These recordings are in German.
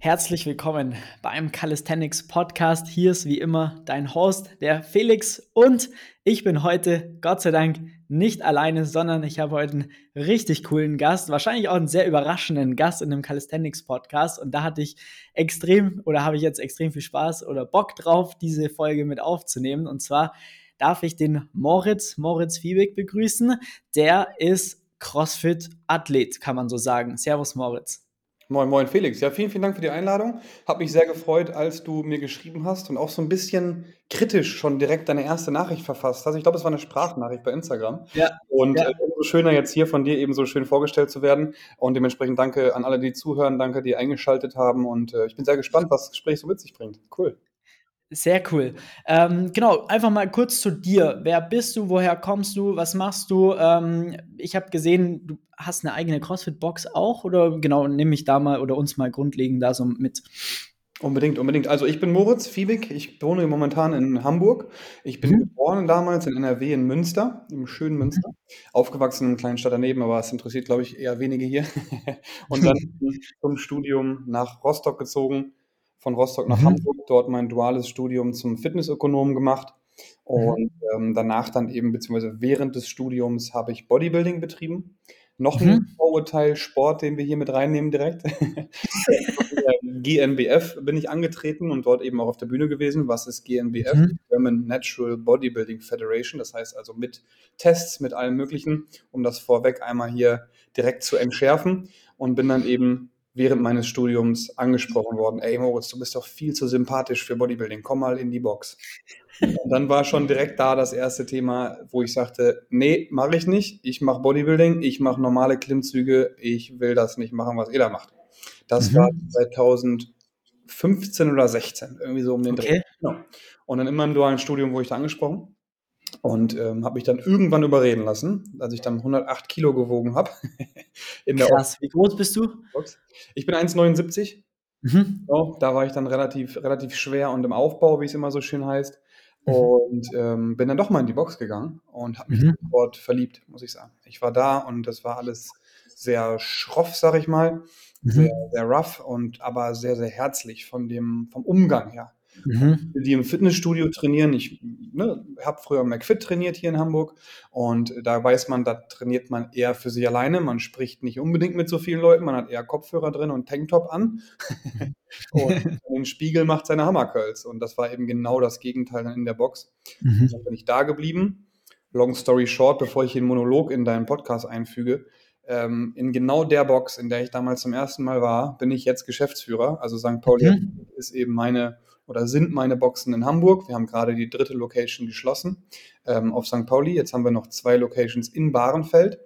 Herzlich willkommen beim Calisthenics Podcast. Hier ist wie immer dein Host, der Felix. Und ich bin heute, Gott sei Dank, nicht alleine, sondern ich habe heute einen richtig coolen Gast. Wahrscheinlich auch einen sehr überraschenden Gast in dem Calisthenics Podcast. Und da hatte ich extrem oder habe ich jetzt extrem viel Spaß oder Bock drauf, diese Folge mit aufzunehmen. Und zwar darf ich den Moritz, Moritz Fiebig begrüßen. Der ist CrossFit-Athlet, kann man so sagen. Servus, Moritz. Moin, moin, Felix. Ja, vielen, vielen Dank für die Einladung. Hab mich sehr gefreut, als du mir geschrieben hast und auch so ein bisschen kritisch schon direkt deine erste Nachricht verfasst hast. Ich glaube, es war eine Sprachnachricht bei Instagram. Ja. Und ja. Äh, umso schöner jetzt hier von dir eben so schön vorgestellt zu werden. Und dementsprechend danke an alle, die zuhören. Danke, die eingeschaltet haben. Und äh, ich bin sehr gespannt, was das Gespräch so mit sich bringt. Cool. Sehr cool. Ähm, genau, einfach mal kurz zu dir. Wer bist du? Woher kommst du? Was machst du? Ähm, ich habe gesehen, du hast eine eigene CrossFit-Box auch oder genau, nehme ich da mal oder uns mal grundlegend da so mit. Unbedingt, unbedingt. Also ich bin Moritz Fiebig, ich wohne momentan in Hamburg. Ich bin mhm. geboren damals in NRW in Münster, im schönen mhm. Münster. Aufgewachsen in einer kleinen Stadt daneben, aber es interessiert, glaube ich, eher wenige hier. Und dann zum Studium nach Rostock gezogen von Rostock nach mhm. Hamburg, dort mein duales Studium zum Fitnessökonomen gemacht. Und mhm. ähm, danach dann eben, beziehungsweise während des Studiums, habe ich Bodybuilding betrieben. Noch mhm. ein Vorurteil Sport, den wir hier mit reinnehmen direkt. GNBF bin ich angetreten und dort eben auch auf der Bühne gewesen. Was ist GNBF? Mhm. German Natural Bodybuilding Federation. Das heißt also mit Tests, mit allem Möglichen, um das vorweg einmal hier direkt zu entschärfen. Und bin dann eben während meines Studiums angesprochen worden, ey Moritz, du bist doch viel zu sympathisch für Bodybuilding, komm mal in die Box. Und dann war schon direkt da das erste Thema, wo ich sagte, nee, mache ich nicht, ich mache Bodybuilding, ich mache normale Klimmzüge, ich will das nicht machen, was ihr da macht. Das mhm. war 2015 oder 16, irgendwie so um den okay. Dreh. Genau. Und dann immer im dualen Studium wurde ich da angesprochen. Und ähm, habe mich dann irgendwann überreden lassen, als ich dann 108 Kilo gewogen habe. Krass, wie groß bist du? Ich bin 1,79. Mhm. So, da war ich dann relativ, relativ schwer und im Aufbau, wie es immer so schön heißt. Mhm. Und ähm, bin dann doch mal in die Box gegangen und habe mich mhm. dort verliebt, muss ich sagen. Ich war da und das war alles sehr schroff, sag ich mal. Mhm. Sehr, sehr rough und aber sehr, sehr herzlich von dem, vom Umgang her. Mhm. Die im Fitnessstudio trainieren. Ich ne, habe früher McFit trainiert hier in Hamburg und da weiß man, da trainiert man eher für sich alleine. Man spricht nicht unbedingt mit so vielen Leuten, man hat eher Kopfhörer drin und Tanktop an. und den Spiegel macht seine Hammercurls. Und das war eben genau das Gegenteil dann in der Box. Mhm. Dann bin ich da geblieben. Long story short, bevor ich den Monolog in deinen Podcast einfüge, ähm, in genau der Box, in der ich damals zum ersten Mal war, bin ich jetzt Geschäftsführer. Also St. Pauli mhm. ist eben meine oder sind meine Boxen in Hamburg. Wir haben gerade die dritte Location geschlossen ähm, auf St. Pauli. Jetzt haben wir noch zwei Locations in Bahrenfeld.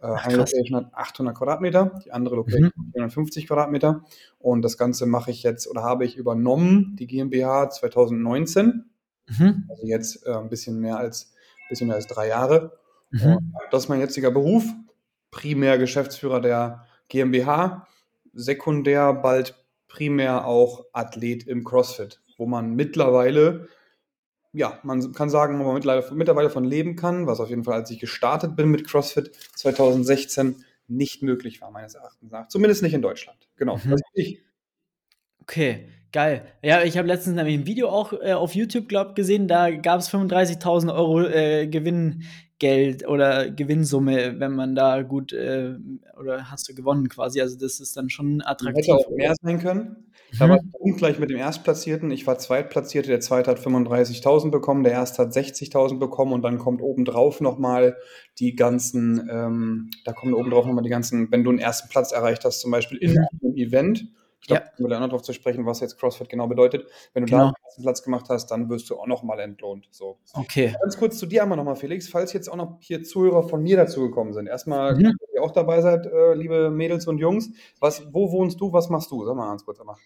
Äh, eine Location hat 800 Quadratmeter, die andere Location mhm. 450 Quadratmeter. Und das Ganze mache ich jetzt oder habe ich übernommen, die GmbH 2019. Mhm. Also jetzt äh, ein bisschen mehr als, bisschen mehr als drei Jahre. Mhm. das ist mein jetziger Beruf. Primär Geschäftsführer der GmbH, sekundär bald primär auch Athlet im CrossFit wo man mittlerweile, ja, man kann sagen, wo man mittlerweile von leben kann, was auf jeden Fall, als ich gestartet bin mit CrossFit 2016, nicht möglich war, meines Erachtens nach. Zumindest nicht in Deutschland. Genau. Mhm. Das bin ich. Okay, geil. Ja, ich habe letztens nämlich ein Video auch äh, auf YouTube, glaube gesehen, da gab es 35.000 Euro äh, Gewinngeld oder Gewinnssumme, wenn man da gut äh, oder hast du gewonnen quasi. Also das ist dann schon attraktiv. Hätte auch mehr sein können. Da war mhm. ungleich mit dem Erstplatzierten. Ich war Zweitplatzierte, der Zweite hat 35.000 bekommen, der Erste hat 60.000 bekommen und dann kommt obendrauf nochmal die ganzen, ähm, da kommen obendrauf nochmal die ganzen, wenn du einen ersten Platz erreicht hast, zum Beispiel in einem Event, ich glaube, ja. wir lernen darauf zu sprechen, was jetzt CrossFit genau bedeutet. Wenn du genau. da ersten Platz gemacht hast, dann wirst du auch nochmal entlohnt. So. Okay. Ganz kurz zu dir einmal nochmal, Felix, falls jetzt auch noch hier Zuhörer von mir dazugekommen sind. Erstmal, mhm. ihr auch dabei seid, äh, liebe Mädels und Jungs. Was, wo wohnst du, was machst du? Sag mal ganz kurz einmal.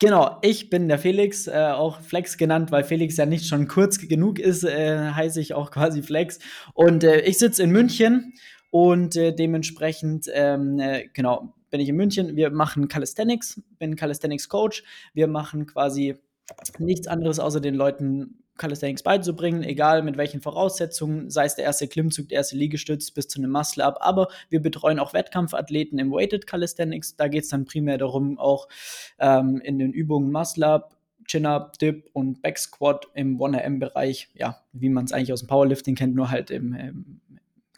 Genau, ich bin der Felix, äh, auch Flex genannt, weil Felix ja nicht schon kurz genug ist, äh, heiße ich auch quasi Flex. Und äh, ich sitze in München und äh, dementsprechend, ähm, äh, genau, bin ich in München. Wir machen Calisthenics, bin Calisthenics Coach. Wir machen quasi nichts anderes außer den Leuten Calisthenics beizubringen, egal mit welchen Voraussetzungen, sei es der erste Klimmzug, der erste Liegestütz bis zu einem Muscle-Up. Aber wir betreuen auch Wettkampfathleten im Weighted Calisthenics. Da geht es dann primär darum, auch ähm, in den Übungen Muscle-Up, Chin-Up, Dip und Back Squat im 1RM-Bereich, ja, wie man es eigentlich aus dem Powerlifting kennt, nur halt im, im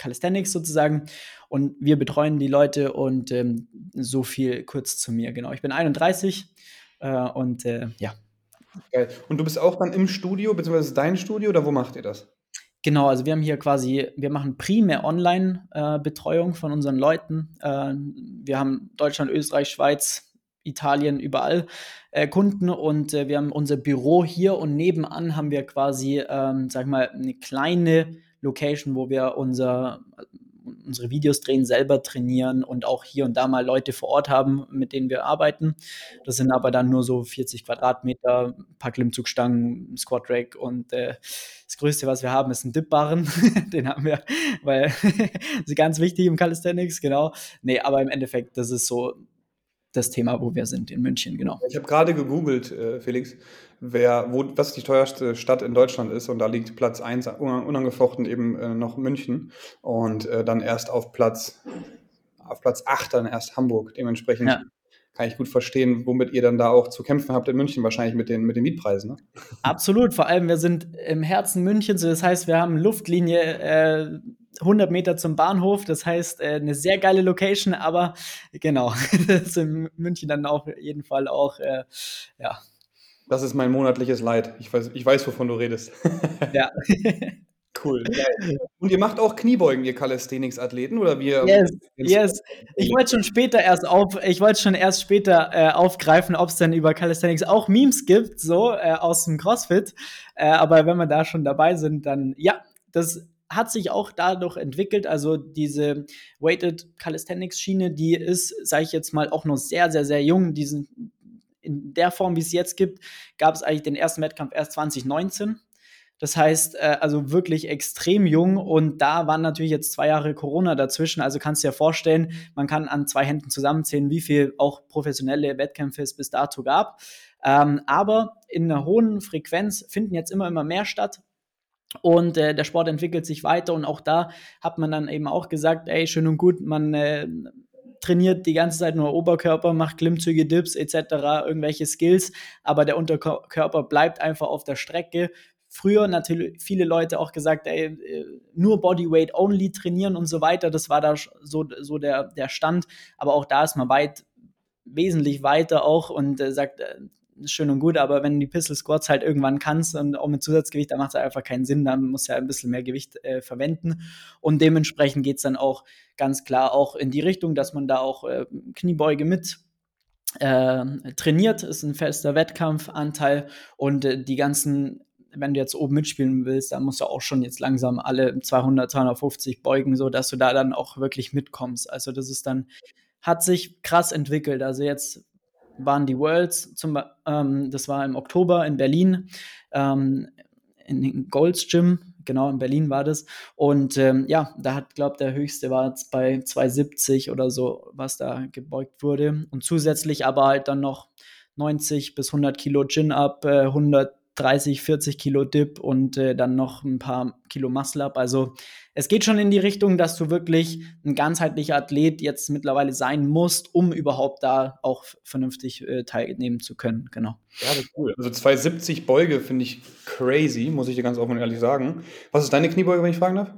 Calisthenics sozusagen. Und wir betreuen die Leute und ähm, so viel kurz zu mir. Genau, ich bin 31 äh, und äh, ja, Geil. Und du bist auch dann im Studio, beziehungsweise dein Studio, oder wo macht ihr das? Genau, also wir haben hier quasi, wir machen primär Online-Betreuung äh, von unseren Leuten. Äh, wir haben Deutschland, Österreich, Schweiz, Italien, überall äh, Kunden und äh, wir haben unser Büro hier und nebenan haben wir quasi, ähm, sag mal, eine kleine Location, wo wir unser unsere Videos drehen, selber trainieren und auch hier und da mal Leute vor Ort haben, mit denen wir arbeiten. Das sind aber dann nur so 40 Quadratmeter, ein paar Klimmzugstangen, Squat Rack und äh, das Größte, was wir haben, ist ein Dip-Barren. Den haben wir, weil das ist ganz wichtig im Calisthenics, genau. Nee, aber im Endeffekt, das ist so das Thema, wo wir sind in München, genau. Ich habe gerade gegoogelt, äh, Felix, wer, wo, was die teuerste Stadt in Deutschland ist und da liegt Platz 1 unangefochten eben äh, noch München und äh, dann erst auf Platz auf Platz 8 dann erst Hamburg. Dementsprechend ja. kann ich gut verstehen, womit ihr dann da auch zu kämpfen habt in München, wahrscheinlich mit den, mit den Mietpreisen. Ne? Absolut, vor allem wir sind im Herzen Münchens, das heißt, wir haben Luftlinie 100 Meter zum Bahnhof, das heißt äh, eine sehr geile Location, aber genau, das ist in München dann auf jeden Fall auch, äh, ja. Das ist mein monatliches Leid. Ich weiß, ich weiß wovon du redest. ja. Cool. Und ihr macht auch Kniebeugen, ihr Calisthenics-Athleten, oder wie? Yes, yes. Ich wollte schon später erst auf, ich wollte schon erst später äh, aufgreifen, ob es denn über Calisthenics auch Memes gibt, so äh, aus dem CrossFit. Äh, aber wenn wir da schon dabei sind, dann ja, das hat sich auch dadurch entwickelt. Also diese Weighted Calisthenics Schiene, die ist, sage ich jetzt mal, auch noch sehr, sehr, sehr jung. Diesen, in der Form, wie es jetzt gibt, gab es eigentlich den ersten Wettkampf erst 2019. Das heißt, äh, also wirklich extrem jung und da waren natürlich jetzt zwei Jahre Corona dazwischen. Also kannst du dir vorstellen, man kann an zwei Händen zusammenzählen, wie viel auch professionelle Wettkämpfe es bis dato gab. Ähm, aber in einer hohen Frequenz finden jetzt immer, immer mehr statt. Und äh, der Sport entwickelt sich weiter und auch da hat man dann eben auch gesagt, ey, schön und gut, man äh, trainiert die ganze Zeit nur Oberkörper, macht Klimmzüge, Dips etc., irgendwelche Skills, aber der Unterkörper bleibt einfach auf der Strecke. Früher natürlich viele Leute auch gesagt, ey, äh, nur Bodyweight only trainieren und so weiter. Das war da so, so der, der Stand. Aber auch da ist man weit, wesentlich weiter auch und äh, sagt, äh, schön und gut, aber wenn du die Pistol Squats halt irgendwann kannst und auch mit Zusatzgewicht, dann macht es einfach keinen Sinn, dann muss ja ein bisschen mehr Gewicht äh, verwenden. Und dementsprechend geht es dann auch ganz klar auch in die Richtung, dass man da auch äh, Kniebeuge mit äh, trainiert, ist ein fester Wettkampfanteil und äh, die ganzen wenn du jetzt oben mitspielen willst, dann musst du auch schon jetzt langsam alle 200, 250 beugen, so dass du da dann auch wirklich mitkommst. Also das ist dann, hat sich krass entwickelt. Also jetzt waren die Worlds, zum, ähm, das war im Oktober in Berlin, ähm, in Golds Gym, genau in Berlin war das. Und ähm, ja, da hat, glaube der höchste war jetzt bei 270 oder so, was da gebeugt wurde. Und zusätzlich aber halt dann noch 90 bis 100 Kilo Chin-Up, äh, 100 30, 40 Kilo Dip und äh, dann noch ein paar Kilo Muscle Up. Also es geht schon in die Richtung, dass du wirklich ein ganzheitlicher Athlet jetzt mittlerweile sein musst, um überhaupt da auch vernünftig äh, teilnehmen zu können. Genau. Ja, das ist cool. Also 270 Beuge finde ich crazy, muss ich dir ganz offen und ehrlich sagen. Was ist deine Kniebeuge, wenn ich fragen darf?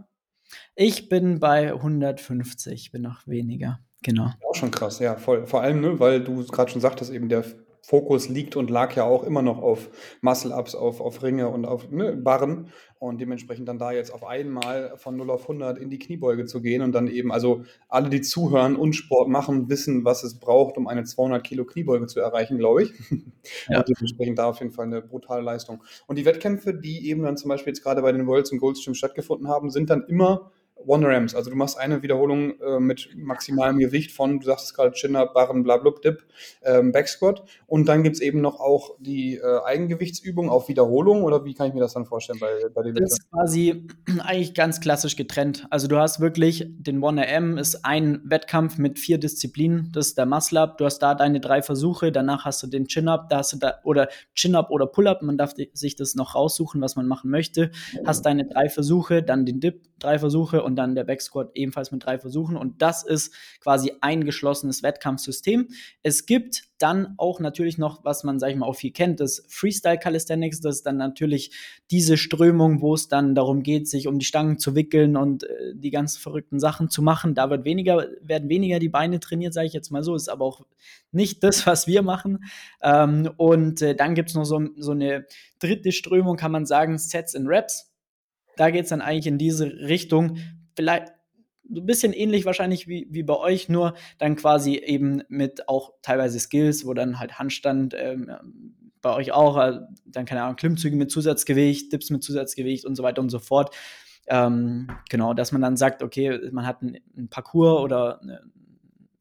Ich bin bei 150, bin noch weniger. Genau. Auch schon krass, ja, voll. Vor allem, ne, weil du gerade schon sagtest, eben der Fokus liegt und lag ja auch immer noch auf Muscle-Ups, auf, auf Ringe und auf ne, Barren. Und dementsprechend dann da jetzt auf einmal von 0 auf 100 in die Kniebeuge zu gehen und dann eben, also alle, die zuhören und Sport machen, wissen, was es braucht, um eine 200 Kilo Kniebeuge zu erreichen, glaube ich. Ja. Und dementsprechend da auf jeden Fall eine brutale Leistung. Und die Wettkämpfe, die eben dann zum Beispiel jetzt gerade bei den Worlds und Goldstream stattgefunden haben, sind dann immer One Rams. Also du machst eine Wiederholung äh, mit maximalem Gewicht von, du sagst es gerade, Chin-Up, Barren, Blablub, Dip, ähm, Backsquat. Und dann gibt es eben noch auch die äh, Eigengewichtsübung auf Wiederholung oder wie kann ich mir das dann vorstellen bei, bei den Das ist quasi eigentlich ganz klassisch getrennt. Also du hast wirklich den One RM ist ein Wettkampf mit vier Disziplinen. Das ist der Muscle Up. Du hast da deine drei Versuche. Danach hast du den Chin Up. Da hast du da oder Chin Up oder Pull Up. Man darf sich das noch raussuchen, was man machen möchte. Hast deine drei Versuche, dann den Dip drei Versuche und dann der Back Squat ebenfalls mit drei Versuchen. Und das ist quasi ein geschlossenes Wettkampfsystem. Es gibt dann auch natürlich noch, was man, sag ich mal, auch viel kennt, das Freestyle Calisthenics. Das ist dann natürlich diese Strömung, wo es dann darum geht, sich um die Stangen zu wickeln und äh, die ganz verrückten Sachen zu machen. Da wird weniger, werden weniger die Beine trainiert, sage ich jetzt mal so. Ist aber auch nicht das, was wir machen. Ähm, und äh, dann gibt es noch so, so eine dritte Strömung, kann man sagen, Sets and Reps. Da geht es dann eigentlich in diese Richtung. Vielleicht so ein bisschen ähnlich wahrscheinlich wie, wie bei euch, nur dann quasi eben mit auch teilweise Skills, wo dann halt Handstand ähm, bei euch auch, äh, dann keine Ahnung, Klimmzüge mit Zusatzgewicht, Dips mit Zusatzgewicht und so weiter und so fort. Ähm, genau, dass man dann sagt, okay, man hat einen Parcours oder eine,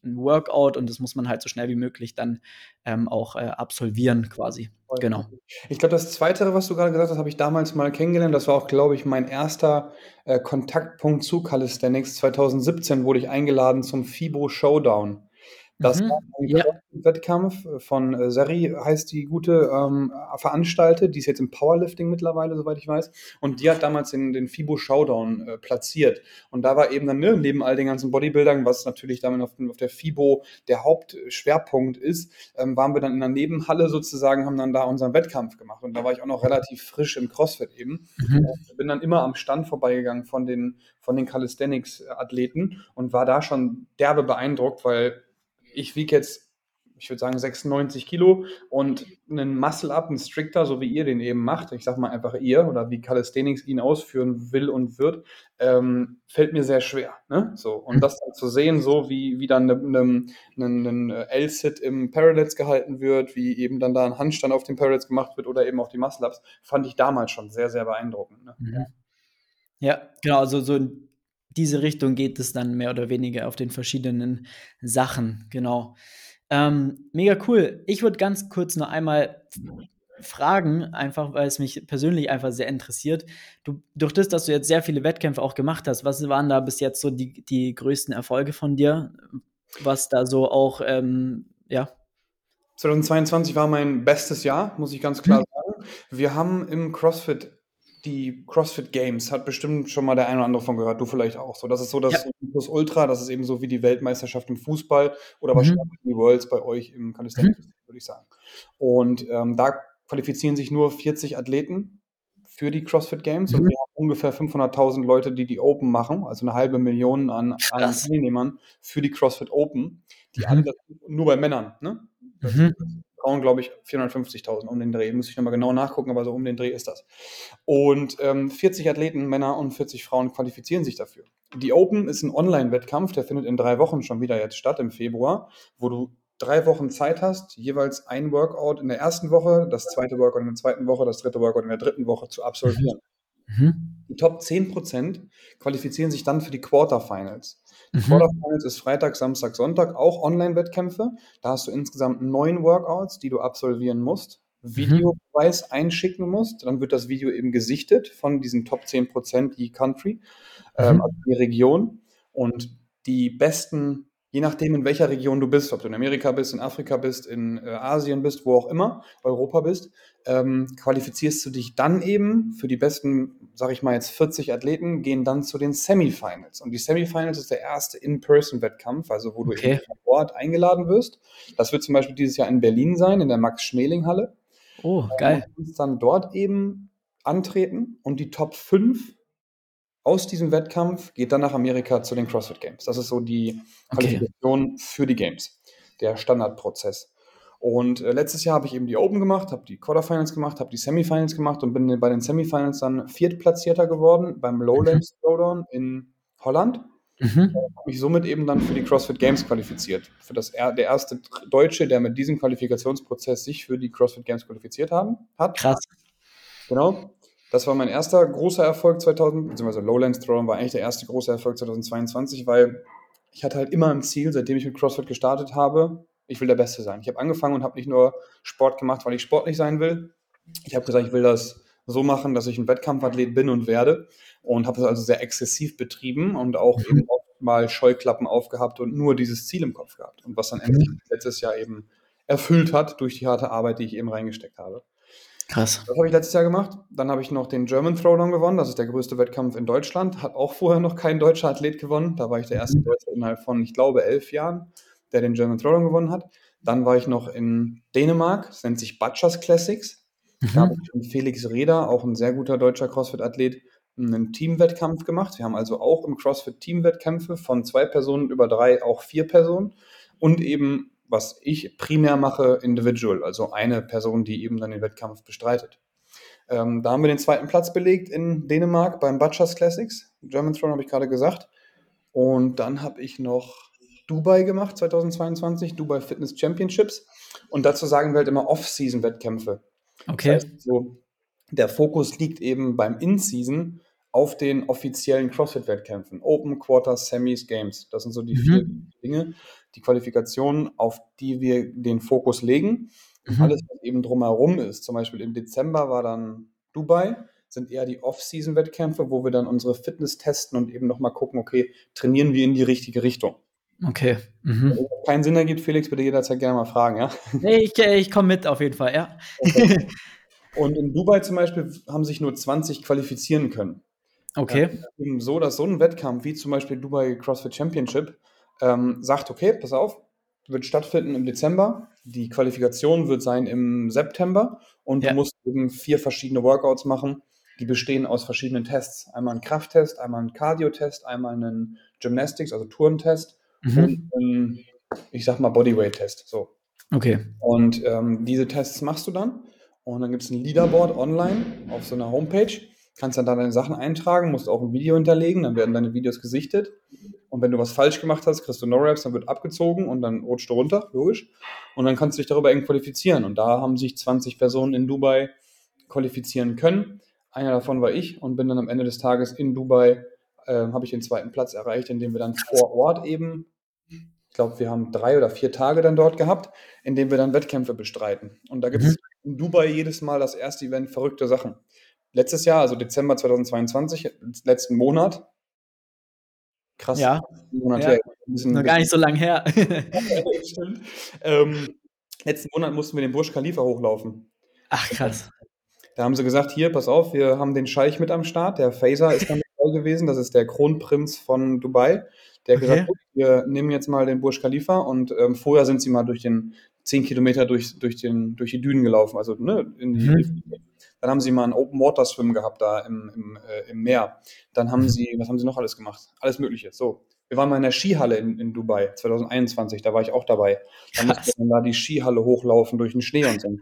ein Workout und das muss man halt so schnell wie möglich dann ähm, auch äh, absolvieren quasi. Genau. Ich glaube, das Zweite, was du gerade gesagt hast, habe ich damals mal kennengelernt. Das war auch, glaube ich, mein erster äh, Kontaktpunkt zu Calisthenics. 2017 wurde ich eingeladen zum FIBO Showdown. Das mhm. war ein ja. Wettkampf von äh, Seri, heißt die gute, ähm, veranstaltet. Die ist jetzt im Powerlifting mittlerweile, soweit ich weiß. Und die hat damals den, den FIBO Showdown äh, platziert. Und da war eben dann, ne, neben all den ganzen Bodybuildern, was natürlich damit auf, auf der FIBO der Hauptschwerpunkt ist, ähm, waren wir dann in der Nebenhalle sozusagen, haben dann da unseren Wettkampf gemacht. Und da war ich auch noch relativ frisch im CrossFit eben. Mhm. Und bin dann immer am Stand vorbeigegangen von den, von den Calisthenics-Athleten und war da schon derbe beeindruckt, weil ich wiege jetzt, ich würde sagen, 96 Kilo und einen Muscle-Up, einen Stricter, so wie ihr den eben macht, ich sag mal einfach ihr oder wie Calisthenics ihn ausführen will und wird, ähm, fällt mir sehr schwer. Ne? So, und das dann zu sehen, so wie, wie dann ein L-Sit im Parallels gehalten wird, wie eben dann da ein Handstand auf dem Parallels gemacht wird oder eben auch die Muscle-Ups, fand ich damals schon sehr, sehr beeindruckend. Ne? Mhm. Ja, genau, also so ein diese Richtung geht es dann mehr oder weniger auf den verschiedenen Sachen, genau. Ähm, mega cool. Ich würde ganz kurz noch einmal fragen, einfach weil es mich persönlich einfach sehr interessiert. Du, durch das, dass du jetzt sehr viele Wettkämpfe auch gemacht hast, was waren da bis jetzt so die, die größten Erfolge von dir? Was da so auch, ähm, ja. 2022 war mein bestes Jahr, muss ich ganz klar mhm. sagen. Wir haben im CrossFit die CrossFit Games hat bestimmt schon mal der eine oder andere von gehört, du vielleicht auch. So, das ist so das ja. Plus Ultra, das ist eben so wie die Weltmeisterschaft im Fußball oder mhm. wahrscheinlich die Worlds bei euch im Calisthenics, mhm. würde ich sagen. Und ähm, da qualifizieren sich nur 40 Athleten für die CrossFit Games mhm. und wir haben ungefähr 500.000 Leute, die die Open machen, also eine halbe Million an, an Teilnehmern für die CrossFit Open, die alle mhm. nur bei Männern, ne? Frauen, glaube ich, 450.000 um den Dreh. Muss ich nochmal genau nachgucken, aber so um den Dreh ist das. Und ähm, 40 Athleten, Männer und 40 Frauen qualifizieren sich dafür. Die Open ist ein Online-Wettkampf, der findet in drei Wochen schon wieder jetzt statt, im Februar, wo du drei Wochen Zeit hast, jeweils ein Workout in der ersten Woche, das zweite Workout in der zweiten Woche, das dritte Workout in der dritten Woche zu absolvieren. Mhm. Die Top 10% qualifizieren sich dann für die Quarterfinals. Die mhm. Quarterfinals ist Freitag, Samstag, Sonntag, auch Online-Wettkämpfe. Da hast du insgesamt neun Workouts, die du absolvieren musst. Mhm. Videobeweis mhm. einschicken musst. Dann wird das Video eben gesichtet von diesen Top 10% je Country, ähm, mhm. also die Region. Und die besten je nachdem, in welcher Region du bist, ob du in Amerika bist, in Afrika bist, in äh, Asien bist, wo auch immer, Europa bist, ähm, qualifizierst du dich dann eben für die besten, sag ich mal jetzt 40 Athleten, gehen dann zu den Semifinals. Und die Semifinals ist der erste In-Person-Wettkampf, also wo du okay. eben vor Ort eingeladen wirst. Das wird zum Beispiel dieses Jahr in Berlin sein, in der Max-Schmeling-Halle. Oh, geil. Und uns dann dort eben antreten und die Top 5 aus diesem Wettkampf geht dann nach Amerika zu den CrossFit Games. Das ist so die Qualifikation okay. für die Games, der Standardprozess. Und äh, letztes Jahr habe ich eben die Open gemacht, habe die Quarterfinals gemacht, habe die Semifinals gemacht und bin bei den Semifinals dann Viertplatzierter geworden beim Lowlands mhm. Throwdown in Holland. Mhm. Habe mich somit eben dann für die CrossFit Games qualifiziert. Für das der erste Deutsche, der mit diesem Qualifikationsprozess sich für die CrossFit Games qualifiziert haben, hat. Krass. Genau. Das war mein erster großer Erfolg 2000, beziehungsweise Lowlands Throwdown war eigentlich der erste große Erfolg 2022, weil ich hatte halt immer ein Ziel, seitdem ich mit CrossFit gestartet habe, ich will der Beste sein. Ich habe angefangen und habe nicht nur Sport gemacht, weil ich sportlich sein will. Ich habe gesagt, ich will das so machen, dass ich ein Wettkampfathlet bin und werde und habe das also sehr exzessiv betrieben und auch mhm. eben oft mal Scheuklappen aufgehabt und nur dieses Ziel im Kopf gehabt und was dann endlich mhm. letztes Jahr eben erfüllt hat durch die harte Arbeit, die ich eben reingesteckt habe. Krass. Das habe ich letztes Jahr gemacht. Dann habe ich noch den German Throwdown gewonnen. Das ist der größte Wettkampf in Deutschland. Hat auch vorher noch kein deutscher Athlet gewonnen. Da war ich der erste mhm. Deutsche innerhalb von, ich glaube, elf Jahren, der den German Throwdown gewonnen hat. Dann war ich noch in Dänemark. Das nennt sich Butchers Classics. Mhm. Da habe ich mit Felix Reder, auch ein sehr guter deutscher CrossFit-Athlet, einen Teamwettkampf gemacht. Wir haben also auch im CrossFit Teamwettkämpfe von zwei Personen über drei, auch vier Personen. Und eben was ich primär mache, Individual, also eine Person, die eben dann den Wettkampf bestreitet. Ähm, da haben wir den zweiten Platz belegt in Dänemark beim Butchers Classics. German Throne habe ich gerade gesagt. Und dann habe ich noch Dubai gemacht, 2022, Dubai Fitness Championships. Und dazu sagen wir halt immer Off-Season-Wettkämpfe. Okay. Das heißt, so, der Fokus liegt eben beim In-Season auf den offiziellen CrossFit-Wettkämpfen. Open, Quarters, Semis, Games. Das sind so die mhm. vier Dinge die Qualifikation, auf die wir den Fokus legen. Mhm. Alles, was eben drumherum ist, zum Beispiel im Dezember war dann Dubai, sind eher die Off-Season-Wettkämpfe, wo wir dann unsere Fitness testen und eben nochmal gucken, okay, trainieren wir in die richtige Richtung. Okay. Mhm. Wenn es keinen Sinn ergibt, Felix, bitte jederzeit gerne mal fragen, ja? Nee, ich, ich komme mit auf jeden Fall, ja. Okay. Und in Dubai zum Beispiel haben sich nur 20 qualifizieren können. Okay. Ja, so, dass so ein Wettkampf wie zum Beispiel Dubai CrossFit Championship ähm, sagt, okay, pass auf, wird stattfinden im Dezember. Die Qualifikation wird sein im September und ja. du musst eben vier verschiedene Workouts machen, die bestehen aus verschiedenen Tests. Einmal ein Krafttest, einmal ein Cardio-Test, einmal einen Gymnastics, also Turntest mhm. und einen, ich sag mal, Bodyweight-Test. So. Okay. Und ähm, diese Tests machst du dann und dann gibt es ein Leaderboard online auf so einer Homepage. Kannst dann da deine Sachen eintragen, musst auch ein Video hinterlegen, dann werden deine Videos gesichtet. Und wenn du was falsch gemacht hast, kriegst du No-Raps, dann wird abgezogen und dann rutscht du runter, logisch. Und dann kannst du dich darüber eben qualifizieren. Und da haben sich 20 Personen in Dubai qualifizieren können. Einer davon war ich und bin dann am Ende des Tages in Dubai, äh, habe ich den zweiten Platz erreicht, indem wir dann vor Ort eben, ich glaube, wir haben drei oder vier Tage dann dort gehabt, indem wir dann Wettkämpfe bestreiten. Und da gibt es mhm. in Dubai jedes Mal das erste Event verrückte Sachen. Letztes Jahr, also Dezember 2022, letzten Monat, Krass. Ja. Monat ja. Her. Bisschen, Noch gar nicht so lange her. Stimmt. Ähm, letzten Monat mussten wir den Burj Khalifa hochlaufen. Ach, krass. Da haben sie gesagt, hier, pass auf, wir haben den Scheich mit am Start. Der Faser ist dann dabei gewesen. Das ist der Kronprinz von Dubai. Der hat okay. gesagt, wir nehmen jetzt mal den Burj Khalifa und ähm, vorher sind sie mal durch den 10 Kilometer durch, durch, den, durch die Dünen gelaufen, also ne, in die, mhm. Dann haben sie mal ein Open Water Swim gehabt da im, im, äh, im Meer. Dann haben mhm. sie, was haben sie noch alles gemacht? Alles Mögliche. So. Wir waren mal in der Skihalle in, in Dubai 2021, da war ich auch dabei. Da musste man da die Skihalle hochlaufen durch den Schnee und so. Ne?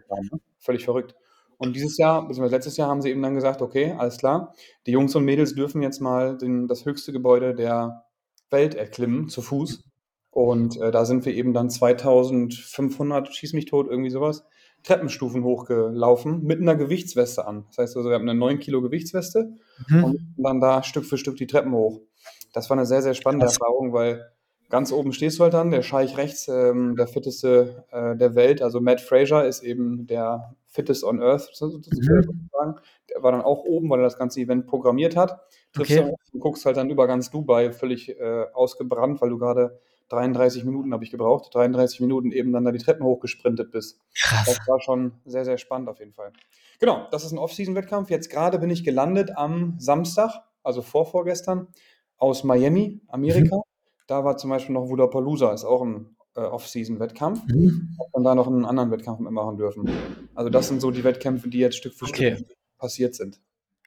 Völlig verrückt. Und dieses Jahr, beziehungsweise letztes Jahr, haben sie eben dann gesagt, okay, alles klar, die Jungs und Mädels dürfen jetzt mal den, das höchste Gebäude der Welt erklimmen, zu Fuß. Und äh, da sind wir eben dann 2500, schieß mich tot, irgendwie sowas, Treppenstufen hochgelaufen mit einer Gewichtsweste an. Das heißt also, wir haben eine 9 Kilo Gewichtsweste mhm. und dann da Stück für Stück die Treppen hoch. Das war eine sehr, sehr spannende Krass. Erfahrung, weil ganz oben stehst du halt dann, der Scheich rechts, ähm, der fitteste äh, der Welt, also Matt Fraser ist eben der fittest on Earth, sozusagen. Mhm. Der war dann auch oben, weil er das ganze Event programmiert hat. Triffst okay. du und guckst halt dann über ganz Dubai völlig äh, ausgebrannt, weil du gerade 33 Minuten habe ich gebraucht, 33 Minuten eben dann da die Treppen hochgesprintet bist. Krass. Das war schon sehr, sehr spannend auf jeden Fall. Genau, das ist ein Off-Season-Wettkampf. Jetzt gerade bin ich gelandet am Samstag, also vor vorgestern, aus Miami, Amerika. Mhm. Da war zum Beispiel noch Wudapalooza, ist auch ein äh, Off-Season-Wettkampf. Mhm. Und dann noch einen anderen Wettkampf mitmachen dürfen. Also das sind so die Wettkämpfe, die jetzt Stück für okay. Stück passiert sind.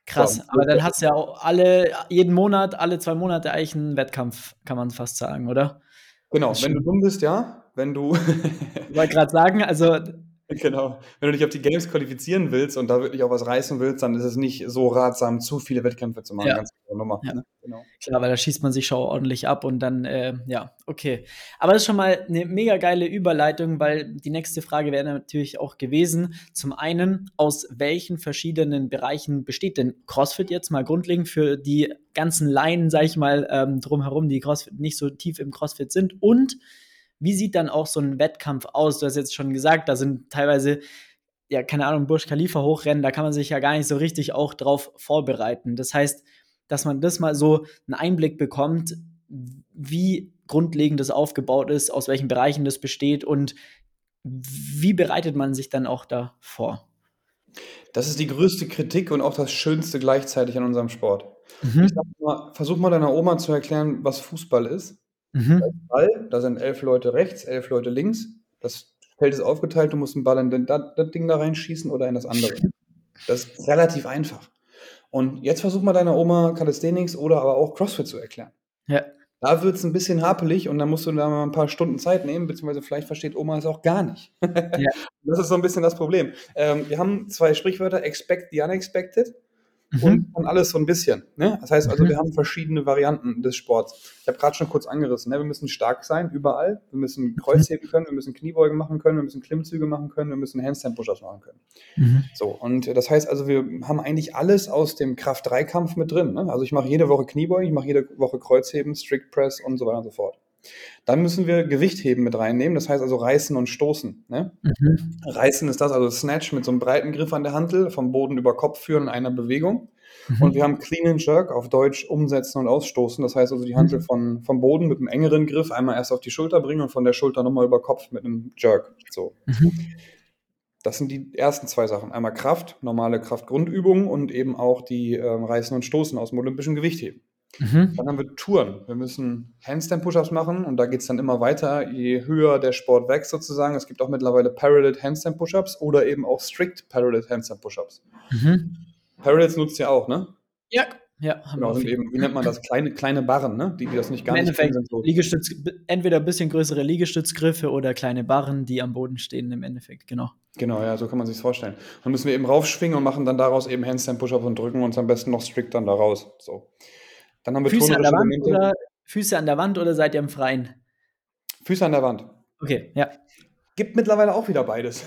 Krass, so, aber dann hast du ja auch alle, jeden Monat, alle zwei Monate eigentlich einen Wettkampf, kann man fast sagen, oder? Genau, wenn du dumm bist, ja. Wenn du. ich wollte gerade sagen, also Genau. Wenn du dich auf die Games qualifizieren willst und da wirklich auch was reißen willst, dann ist es nicht so ratsam, zu viele Wettkämpfe zu machen. Ja. Ganz Nummer. Ja. Ne? Genau. Klar, weil da schießt man sich schon ordentlich ab und dann, äh, ja, okay. Aber das ist schon mal eine mega geile Überleitung, weil die nächste Frage wäre natürlich auch gewesen. Zum einen, aus welchen verschiedenen Bereichen besteht denn CrossFit jetzt mal grundlegend für die ganzen Laien, sag ich mal, ähm, drumherum, die CrossFit nicht so tief im CrossFit sind? Und wie sieht dann auch so ein Wettkampf aus? Du hast jetzt schon gesagt, da sind teilweise, ja, keine Ahnung, Burj Khalifa hochrennen, da kann man sich ja gar nicht so richtig auch drauf vorbereiten. Das heißt, dass man das mal so einen Einblick bekommt, wie grundlegend das aufgebaut ist, aus welchen Bereichen das besteht und wie bereitet man sich dann auch da vor? Das ist die größte Kritik und auch das Schönste gleichzeitig an unserem Sport. Mhm. Mal, versuch mal deiner Oma zu erklären, was Fußball ist. Mhm. Ball, da sind elf Leute rechts, elf Leute links. Das Feld ist aufgeteilt, du musst einen Ball in den, das, das Ding da reinschießen oder in das andere. Das ist relativ einfach. Und jetzt versuch mal deiner Oma Calisthenics oder aber auch CrossFit zu erklären. Ja. Da wird es ein bisschen hapelig und dann musst du da mal ein paar Stunden Zeit nehmen, beziehungsweise vielleicht versteht Oma es auch gar nicht. Ja. Das ist so ein bisschen das Problem. Ähm, wir haben zwei Sprichwörter, expect the unexpected Mhm. und von alles so ein bisschen. Ne? Das heißt also, Mhm. wir haben verschiedene Varianten des Sports. Ich habe gerade schon kurz angerissen, ne? wir müssen stark sein, überall. Wir müssen Kreuzheben können, wir müssen Kniebeugen machen können, wir müssen Klimmzüge machen können, wir müssen Handstand-Push-Ups machen können. Mhm. So, und das heißt also, wir haben eigentlich alles aus dem Kraft-3-Kampf mit drin. Ne? Also ich mache jede Woche Kniebeugen, ich mache jede Woche Kreuzheben, Strict Press und so weiter und so fort. Dann müssen wir Gewichtheben mit reinnehmen, das heißt also reißen und stoßen. Ne? Mhm. Reißen ist das, also Snatch mit so einem breiten Griff an der Hantel, vom Boden über Kopf führen in einer Bewegung. Mhm. Und wir haben Clean and Jerk, auf Deutsch umsetzen und ausstoßen. Das heißt also die Hantel Mhm. von, vom Boden mit einem engeren Griff einmal erst auf die Schulter bringen und von der Schulter nochmal über Kopf mit einem Jerk. So. Mhm. Das sind die ersten zwei Sachen. Einmal Kraft, normale Kraftgrundübungen und eben auch die ähm, Reißen und Stoßen aus dem olympischen Gewichtheben. Mhm. Dann haben wir Touren. Wir müssen Handstand-Push-Ups machen und da geht es dann immer weiter, je höher der Sport wächst sozusagen. Es gibt auch mittlerweile Parallel Handstand-Push-Ups oder eben auch Strict Parallel Handstand-Push-Ups. Mhm. Parallels nutzt ihr auch, ne? Ja, ja, haben Genau, wir sind eben, wie nennt man das? Kleine, kleine Barren, ne? Die, die das nicht gar Im nicht Endeffekt sind so. Liegestütz, entweder ein bisschen größere Liegestützgriffe oder kleine Barren, die am Boden stehen im Endeffekt, genau. Genau, ja, so kann man sich vorstellen. Dann müssen wir eben raufschwingen und machen dann daraus eben Handstand-Push-Ups und drücken uns am besten noch strikt dann da raus. So. Dann haben wir Füße an der Wand oder Füße an der Wand oder seid ihr im Freien? Füße an der Wand. Okay, ja. Gibt mittlerweile auch wieder beides.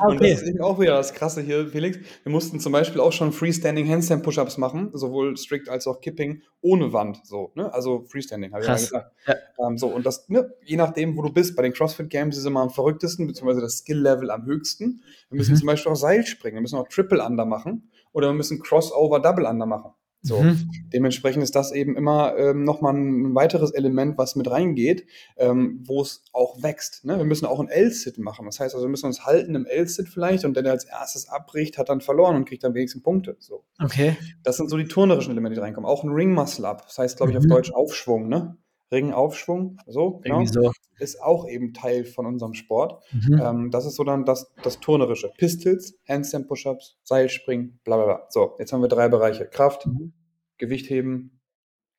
Ah, Und okay. das ist auch wieder das Krasse hier, Felix. Wir mussten zum Beispiel auch schon Freestanding Handstand Push-Ups machen, sowohl strict als auch Kipping ohne Wand. So, ne? Also Freestanding, habe ich Krass. gesagt. Ja. Ähm, so, und das, ne, je nachdem, wo du bist, bei den CrossFit Games ist immer am verrücktesten, beziehungsweise das Skill-Level am höchsten. Wir müssen Mhm. zum Beispiel auch Seil springen, wir müssen auch Triple Under machen oder wir müssen Crossover Double Under machen. So. Mhm. Dementsprechend ist das eben immer ähm, nochmal ein weiteres Element, was mit reingeht, ähm, wo es auch wächst. Ne? Wir müssen auch ein L-Sit machen. Das heißt also, wir müssen uns halten im L-Sit vielleicht und der, der als erstes abbricht, hat dann verloren und kriegt dann wenigstens Punkte. So. Okay. Das sind so die turnerischen Elemente, die reinkommen. Auch ein Ring-Muscle-Up. Das heißt, glaube ich, auf Mhm. Deutsch Aufschwung. Ne? Ring-Aufschwung. So, genau. So. Ist auch eben Teil von unserem Sport. Mhm. Ähm, das ist so dann das, das Turnerische. Pistols, Handstand-Push-Ups, Seilspringen, bla bla bla. So, jetzt haben wir drei Bereiche. Kraft, Mhm. Gewichtheben,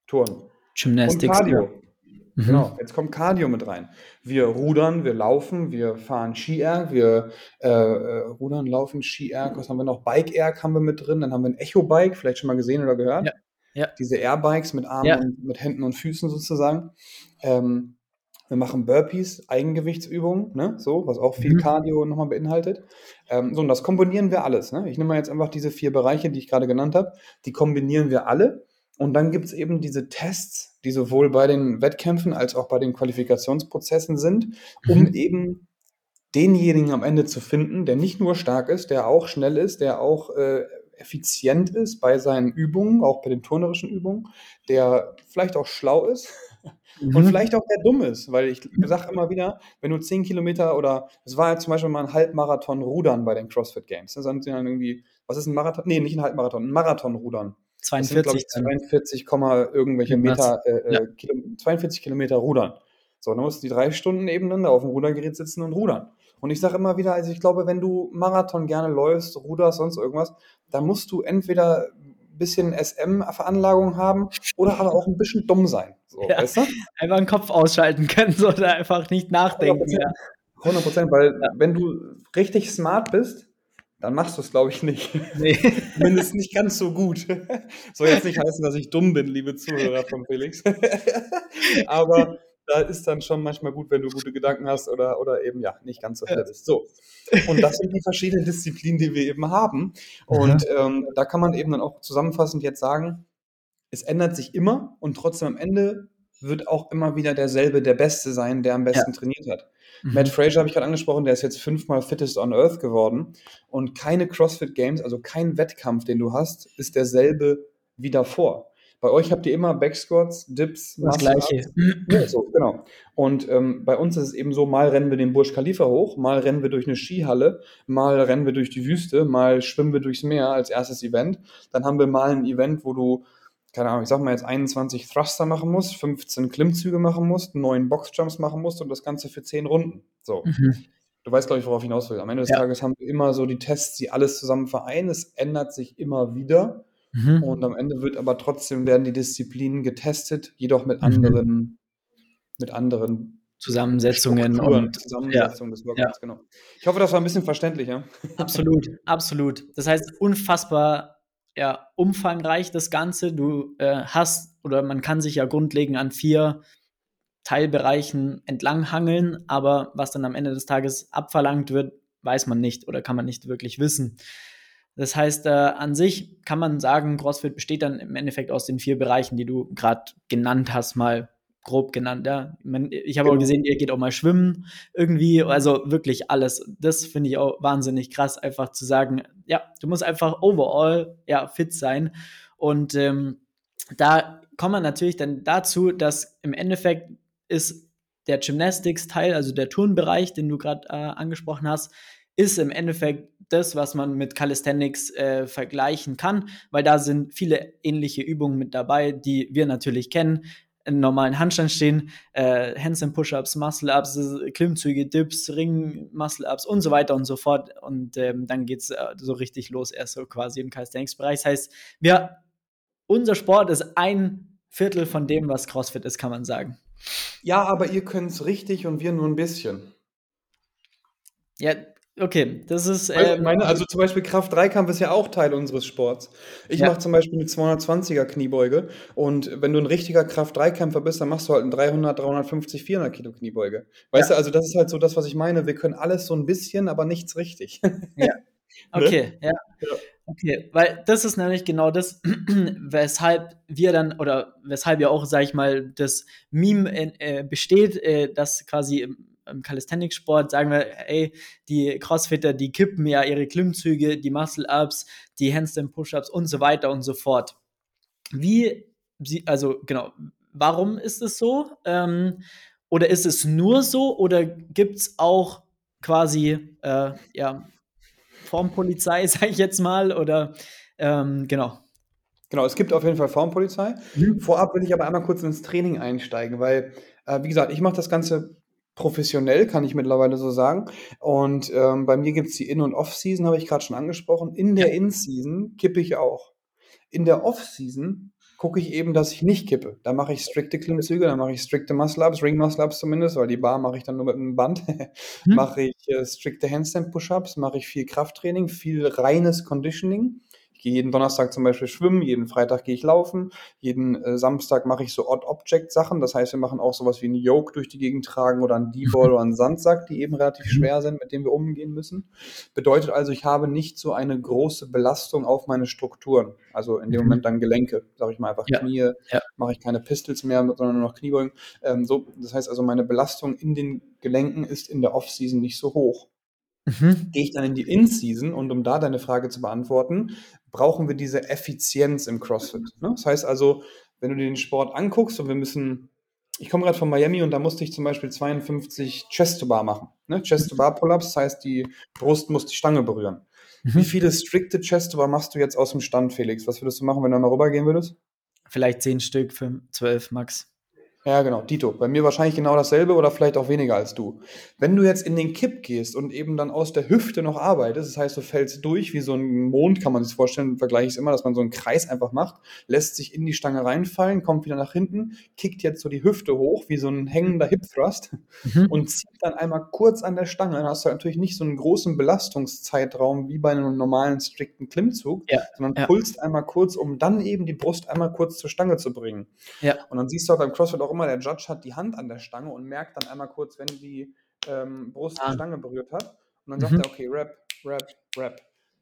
Turnen. Und Gymnastics. Cardio. Mhm. Genau, jetzt kommt Cardio mit rein. Wir rudern, wir laufen, wir fahren Ski-Erg, wir äh, äh, rudern, laufen, Ski-Erg, was haben wir noch? Bike-Erg haben wir mit drin, dann haben wir ein Echo-Bike, vielleicht schon mal gesehen oder gehört. Ja, ja. Diese Airbikes mit Armen Ja. und mit Händen und Füßen sozusagen. Ähm, wir machen Burpees, Eigengewichtsübungen, ne? so, was auch viel Mhm. Cardio nochmal beinhaltet. Ähm, so, und das kombinieren wir alles. Ne? Ich nehme mal jetzt einfach diese vier Bereiche, die ich gerade genannt habe, die kombinieren wir alle. Und dann gibt es eben diese Tests, die sowohl bei den Wettkämpfen als auch bei den Qualifikationsprozessen sind, um Mhm. eben denjenigen am Ende zu finden, der nicht nur stark ist, der auch schnell ist, der auch äh, effizient ist bei seinen Übungen, auch bei den turnerischen Übungen, der vielleicht auch schlau ist und Mhm. vielleicht auch der dumm ist, weil ich sage immer wieder, wenn du 10 Kilometer oder es war ja zum Beispiel mal ein Halbmarathon Rudern bei den CrossFit Games. Das sind dann irgendwie, was ist ein Marathon? Nee, nicht ein Halbmarathon, ein Marathon Rudern. Das sind, 42 ich, dann. 42, Komma irgendwelche. Meter, äh, Ja. äh, Kilo, 42 Kilometer rudern. So, dann musst du die drei Stunden eben dann da auf dem Rudergerät sitzen und rudern. Und ich sage immer wieder, also ich glaube, wenn du Marathon gerne läufst, ruderst, sonst irgendwas, dann musst du entweder ein bisschen SM-Veranlagung haben oder aber auch ein bisschen dumm sein. So, Ja. weißt du? Einfach den Kopf ausschalten können so, oder einfach nicht nachdenken. Ja. 100 Prozent, weil ja. wenn du richtig smart bist, dann machst du es, glaube ich, nicht. Nee. Zumindest nicht ganz so gut. Soll jetzt nicht heißen, dass ich dumm bin, liebe Zuhörer von Felix. Aber da ist dann schon manchmal gut, wenn du gute Gedanken hast oder, oder eben ja nicht ganz so hell bist. So. Und das sind die verschiedenen Disziplinen, die wir eben haben. Und ähm, da kann man eben dann auch zusammenfassend jetzt sagen, es ändert sich immer und trotzdem am Ende wird auch immer wieder derselbe der Beste sein, der am besten ja. trainiert hat. Mhm. Matt Fraser habe ich gerade angesprochen, der ist jetzt fünfmal Fittest on Earth geworden. Und keine CrossFit Games, also kein Wettkampf, den du hast, ist derselbe wie davor. Bei euch habt ihr immer Backsquats, Dips, das gleiche. Ja, so, genau. Und ähm, bei uns ist es eben so, mal rennen wir den Burj Khalifa hoch, mal rennen wir durch eine Skihalle, mal rennen wir durch die Wüste, mal schwimmen wir durchs Meer als erstes Event. Dann haben wir mal ein Event, wo du keine Ahnung, ich sag mal jetzt 21 Thruster machen musst, 15 Klimmzüge machen musst, 9 Boxjumps machen musst und das Ganze für 10 Runden. So. Mhm. Du weißt, glaube ich, worauf ich hinaus will. Am Ende des ja. Tages haben wir immer so die Tests, die alles zusammen vereinen. Es ändert sich immer wieder. Mhm. Und am Ende wird aber trotzdem werden die Disziplinen getestet, jedoch mit mhm. anderen, mit anderen Zusammensetzungen und Zusammensetzung ja, des Workouts, ja. genau. Ich hoffe, das war ein bisschen verständlicher. Absolut, absolut. Das heißt, unfassbar ja, umfangreich das Ganze. Du äh, hast oder man kann sich ja grundlegend an vier Teilbereichen entlanghangeln, aber was dann am Ende des Tages abverlangt wird, weiß man nicht oder kann man nicht wirklich wissen. Das heißt, äh, an sich kann man sagen, CrossFit besteht dann im Endeffekt aus den vier Bereichen, die du gerade genannt hast, mal grob genannt. Ja. Ich habe genau. auch gesehen, ihr geht auch mal schwimmen irgendwie. Also wirklich alles. Das finde ich auch wahnsinnig krass, einfach zu sagen, ja, du musst einfach overall ja, fit sein. Und ähm, da kommt man natürlich dann dazu, dass im Endeffekt ist der Gymnastics-Teil, also der Turnbereich, den du gerade äh, angesprochen hast, ist im Endeffekt das, was man mit Calisthenics äh, vergleichen kann, weil da sind viele ähnliche Übungen mit dabei, die wir natürlich kennen in normalen Handstand stehen, äh, Handstand Push-Ups, Muscle-Ups, Klimmzüge, Dips, Ring, Muscle-Ups und so weiter und so fort. Und ähm, dann geht es äh, so richtig los, erst so quasi im Calisthenics-Bereich. Das heißt, wir, unser Sport ist ein Viertel von dem, was CrossFit ist, kann man sagen. Ja, aber ihr könnt es richtig und wir nur ein bisschen. Ja, Okay, das ist. Ähm, meine, also zum Beispiel Kraft-3-Kampf ist ja auch Teil unseres Sports. Ich ja. mache zum Beispiel eine 220er Kniebeuge und wenn du ein richtiger Kraft-3-Kämpfer bist, dann machst du halt eine 300, 350, 400 Kilo Kniebeuge. Weißt ja. du, also das ist halt so das, was ich meine. Wir können alles so ein bisschen, aber nichts richtig. Ja. Ne? Okay, ne? ja. ja. Okay, weil das ist nämlich genau das, weshalb wir dann, oder weshalb ja auch, sag ich mal, das Meme äh, besteht, äh, dass quasi im Calisthenics-Sport sagen wir, ey, die Crossfitter, die kippen ja ihre Klimmzüge, die Muscle-Ups, die Handstand-Push-Ups und so weiter und so fort. Wie, sie, also genau, warum ist es so? Ähm, oder ist es nur so? Oder gibt es auch quasi, äh, ja, Formpolizei, sage ich jetzt mal? Oder, ähm, genau. Genau, es gibt auf jeden Fall Formpolizei. Mhm. Vorab will ich aber einmal kurz ins Training einsteigen, weil, äh, wie gesagt, ich mache das Ganze professionell, kann ich mittlerweile so sagen. Und ähm, bei mir gibt es die In- und Off-Season, habe ich gerade schon angesprochen. In der In-Season kippe ich auch. In der Off-Season gucke ich eben, dass ich nicht kippe. Da mache ich strikte Klimmzüge, da mache ich strikte Muscle-Ups, Ring-Muscle-Ups zumindest, weil die Bar mache ich dann nur mit einem Band. hm. Mache ich äh, strikte Handstand-Push-Ups, mache ich viel Krafttraining, viel reines Conditioning gehe jeden Donnerstag zum Beispiel schwimmen, jeden Freitag gehe ich laufen, jeden äh, Samstag mache ich so Odd-Object-Sachen. Das heißt, wir machen auch sowas wie einen Yoke durch die Gegend tragen oder einen D-Ball oder einen Sandsack, die eben relativ mhm. schwer sind, mit denen wir umgehen müssen. Bedeutet also, ich habe nicht so eine große Belastung auf meine Strukturen. Also in dem mhm. Moment dann Gelenke, sage ich mal einfach ja. Knie, ja. mache ich keine Pistols mehr, sondern nur noch Kniebeugen. Ähm, so, das heißt also, meine Belastung in den Gelenken ist in der Off-Season nicht so hoch. Mhm. Gehe ich dann in die In-Season und um da deine Frage zu beantworten, brauchen wir diese Effizienz im CrossFit. Ne? Das heißt also, wenn du dir den Sport anguckst und wir müssen, ich komme gerade von Miami und da musste ich zum Beispiel 52 Chest-to-Bar machen. Ne? Chest-to-Bar-Pull-Ups, das heißt, die Brust muss die Stange berühren. Mhm. Wie viele strikte Chest-to-Bar machst du jetzt aus dem Stand, Felix? Was würdest du machen, wenn du mal rübergehen würdest? Vielleicht 10 Stück, 5, 12 max. Ja, genau, Dito. Bei mir wahrscheinlich genau dasselbe oder vielleicht auch weniger als du. Wenn du jetzt in den Kipp gehst und eben dann aus der Hüfte noch arbeitest, das heißt, du fällst durch wie so ein Mond, kann man sich vorstellen, vergleiche ich es immer, dass man so einen Kreis einfach macht, lässt sich in die Stange reinfallen, kommt wieder nach hinten, kickt jetzt so die Hüfte hoch wie so ein hängender Hip Thrust mhm. und zieht dann einmal kurz an der Stange. Dann hast du natürlich nicht so einen großen Belastungszeitraum wie bei einem normalen strikten Klimmzug, ja, sondern ja. pulst einmal kurz, um dann eben die Brust einmal kurz zur Stange zu bringen. Ja. Und dann siehst du auch beim CrossFit auch immer, der Judge hat die Hand an der Stange und merkt dann einmal kurz, wenn die ähm, Brust ah. die Stange berührt hat. Und dann sagt mhm. er, okay, Rap, Rap, Rap.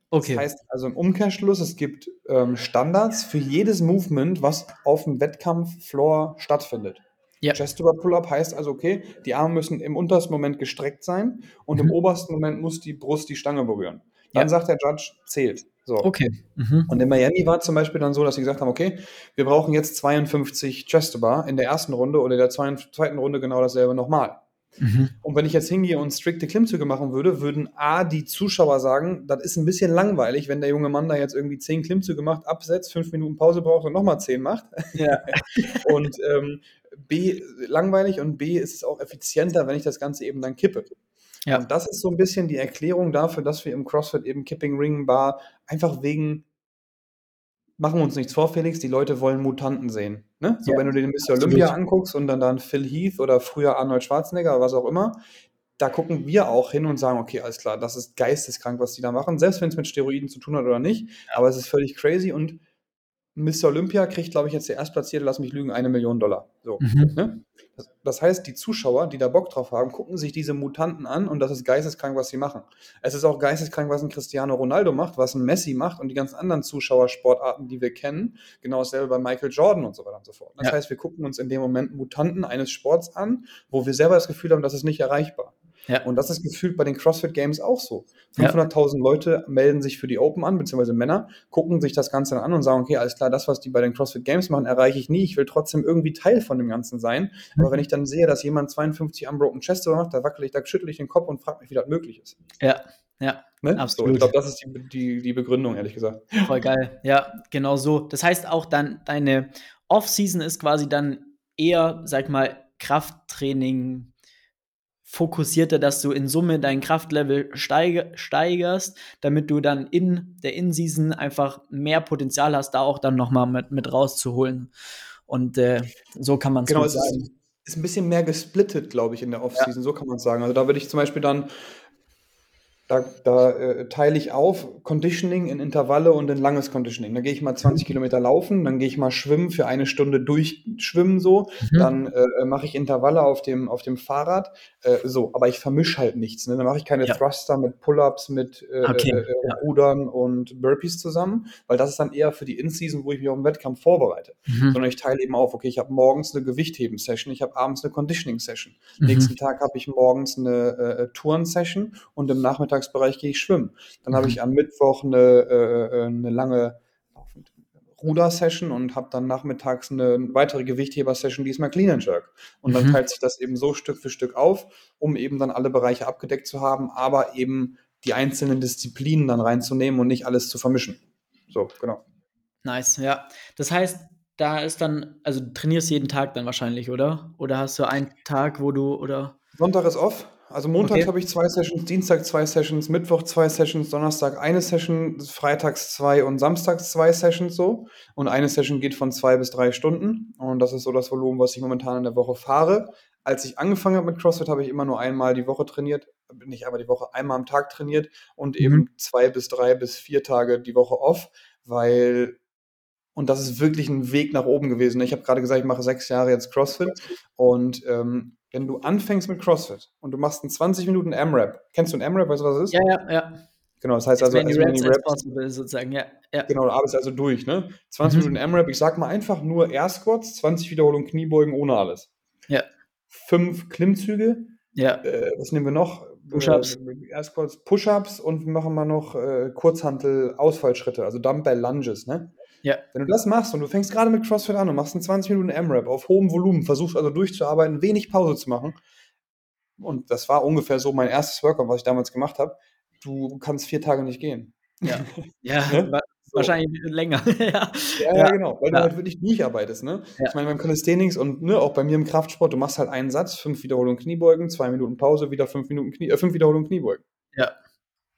Okay. Das heißt also im Umkehrschluss, es gibt ähm, Standards für jedes Movement, was auf dem Wettkampffloor stattfindet. Ja. Chest over Pull-up heißt also, okay, die Arme müssen im untersten Moment gestreckt sein und mhm. im obersten Moment muss die Brust die Stange berühren. Dann ja. sagt der Judge, zählt. So. Okay. Mhm. Und in Miami war zum Beispiel dann so, dass sie gesagt haben, okay, wir brauchen jetzt 52 Chest Bar in der ersten Runde oder in der zweiten Runde genau dasselbe nochmal. Mhm. Und wenn ich jetzt hingehe und strikte Klimmzüge machen würde, würden A, die Zuschauer sagen, das ist ein bisschen langweilig, wenn der junge Mann da jetzt irgendwie zehn Klimmzüge macht, absetzt, fünf Minuten Pause braucht und nochmal zehn macht. Ja. und ähm, B, langweilig und B, ist es auch effizienter, wenn ich das Ganze eben dann kippe. Ja. Und das ist so ein bisschen die Erklärung dafür, dass wir im CrossFit eben Kipping Ring Bar einfach wegen machen wir uns nichts vor, Felix, die Leute wollen Mutanten sehen. Ne? So, ja, wenn du dir den Mr. Olympia anguckst und dann dann Phil Heath oder früher Arnold Schwarzenegger oder was auch immer, da gucken wir auch hin und sagen, okay, alles klar, das ist geisteskrank, was die da machen, selbst wenn es mit Steroiden zu tun hat oder nicht, aber es ist völlig crazy und Mr. Olympia kriegt, glaube ich, jetzt der Erstplatzierte, lass mich lügen, eine Million Dollar. So, mhm. ne? das, das, heißt, die Zuschauer, die da Bock drauf haben, gucken sich diese Mutanten an und das ist geisteskrank, was sie machen. Es ist auch geisteskrank, was ein Cristiano Ronaldo macht, was ein Messi macht und die ganzen anderen Zuschauersportarten, die wir kennen. Genau dasselbe bei Michael Jordan und so weiter und so fort. Das ja. heißt, wir gucken uns in dem Moment Mutanten eines Sports an, wo wir selber das Gefühl haben, das ist nicht erreichbar. Ja. Und das ist gefühlt bei den CrossFit Games auch so. 500.000 ja. Leute melden sich für die Open an, beziehungsweise Männer, gucken sich das Ganze dann an und sagen, okay, alles klar, das, was die bei den CrossFit Games machen, erreiche ich nie. Ich will trotzdem irgendwie Teil von dem Ganzen sein. Mhm. Aber wenn ich dann sehe, dass jemand 52 Unbroken Chest macht, da wackel ich, da schüttel ich den Kopf und frage mich, wie das möglich ist. Ja, ja. Ne? Absolut. So, ich glaube, das ist die, die, die Begründung, ehrlich gesagt. Voll geil. Ja, genau so. Das heißt auch dann, deine Off-Season ist quasi dann eher, sag mal, Krafttraining, fokussierter, dass du in Summe dein Kraftlevel steiger, steigerst, damit du dann in der In-Season einfach mehr Potenzial hast, da auch dann nochmal mit, mit rauszuholen. Und äh, so kann man es genau, sagen. Ist, ist ein bisschen mehr gesplittet, glaube ich, in der Off-Season, ja. so kann man es sagen. Also da würde ich zum Beispiel dann da, da äh, teile ich auf Conditioning in Intervalle und in langes Conditioning. Da gehe ich mal 20 Kilometer laufen, dann gehe ich mal schwimmen für eine Stunde durchschwimmen so, mhm. dann äh, mache ich Intervalle auf dem, auf dem Fahrrad, äh, so, aber ich vermische halt nichts. Ne? Dann mache ich keine ja. Thruster mit Pull-Ups, mit äh, okay. Äh, ja. Rudern und Burpees zusammen, weil das ist dann eher für die In-Season, wo ich mich auf den Wettkampf vorbereite. Mhm. Sondern ich teile eben auf, okay, ich habe morgens eine Gewichtheben-Session, ich habe abends eine Conditioning-Session. Mhm. Nächsten Tag habe ich morgens eine äh, Touren-Session und im Nachmittag Nachmittagsbereich gehe ich schwimmen. Dann mhm. habe ich am Mittwoch eine, äh, äh eine lange Ruder-Session und habe dann nachmittags eine weitere Gewichtheber-Session, diesmal Clean and Jerk. Und dann mhm. teilt sich das eben so Stück für Stück auf, um eben dann alle Bereiche abgedeckt zu haben, aber eben die einzelnen Disziplinen dann reinzunehmen und nicht alles zu vermischen. So, genau. Nice, ja. Das heißt, da ist dann, also du trainierst jeden Tag dann wahrscheinlich, oder? Oder hast du einen Tag, wo du, oder? Sonntag ist off. Also Montag okay. habe ich zwei Sessions, Dienstag zwei Sessions, Mittwoch zwei Sessions, Donnerstag eine Session, Freitags zwei und Samstags zwei Sessions so. Und eine Session geht von zwei bis drei Stunden. Und das ist so das Volumen, was ich momentan in der Woche fahre. Als ich angefangen habe mit CrossFit, habe ich immer nur einmal die Woche trainiert, nicht einmal die Woche, einmal am Tag trainiert und mhm. eben zwei bis drei bis vier Tage die Woche off, weil und das ist wirklich ein Weg nach oben gewesen. Ich habe gerade gesagt, ich mache sechs Jahre jetzt CrossFit und ähm, wenn du anfängst mit CrossFit und du machst einen 20 Minuten M-Rap, kennst du einen M-Rap, weißt du, was das ist? Ja, ja, ja. Genau, das heißt also, as many Raps possible, sozusagen, ja. ja. Genau, du arbeitest also durch, ne? 20 mhm. Minuten M-Rap, ich sag mal einfach nur Air Squats, 20 Wiederholungen Kniebeugen ohne alles. Ja. Fünf Klimmzüge. Ja. Äh, was nehmen wir noch? Push-Ups. Äh, Air Squats, Push-Ups und wir machen mal noch äh, Kurzhantel Ausfallschritte, also Dumbbell Lunges, ne? Ja. Wenn du das machst und du fängst gerade mit CrossFit an und machst einen 20 Minuten M-Rap auf hohem Volumen, versuchst also durchzuarbeiten, wenig Pause zu machen, und das war ungefähr so mein erstes Workout, was ich damals gemacht habe, du kannst vier Tage nicht gehen. Ja, ja ne? wahrscheinlich länger. ja. Ja, ja, genau, weil ja. du halt wirklich durcharbeitest. Ne? Ich meine, beim Calisthenics und ne, auch bei mir im Kraftsport, du machst halt einen Satz, fünf Wiederholungen Kniebeugen, zwei Minuten Pause, wieder fünf Minuten Knie, äh, fünf Wiederholungen Kniebeugen. Ja.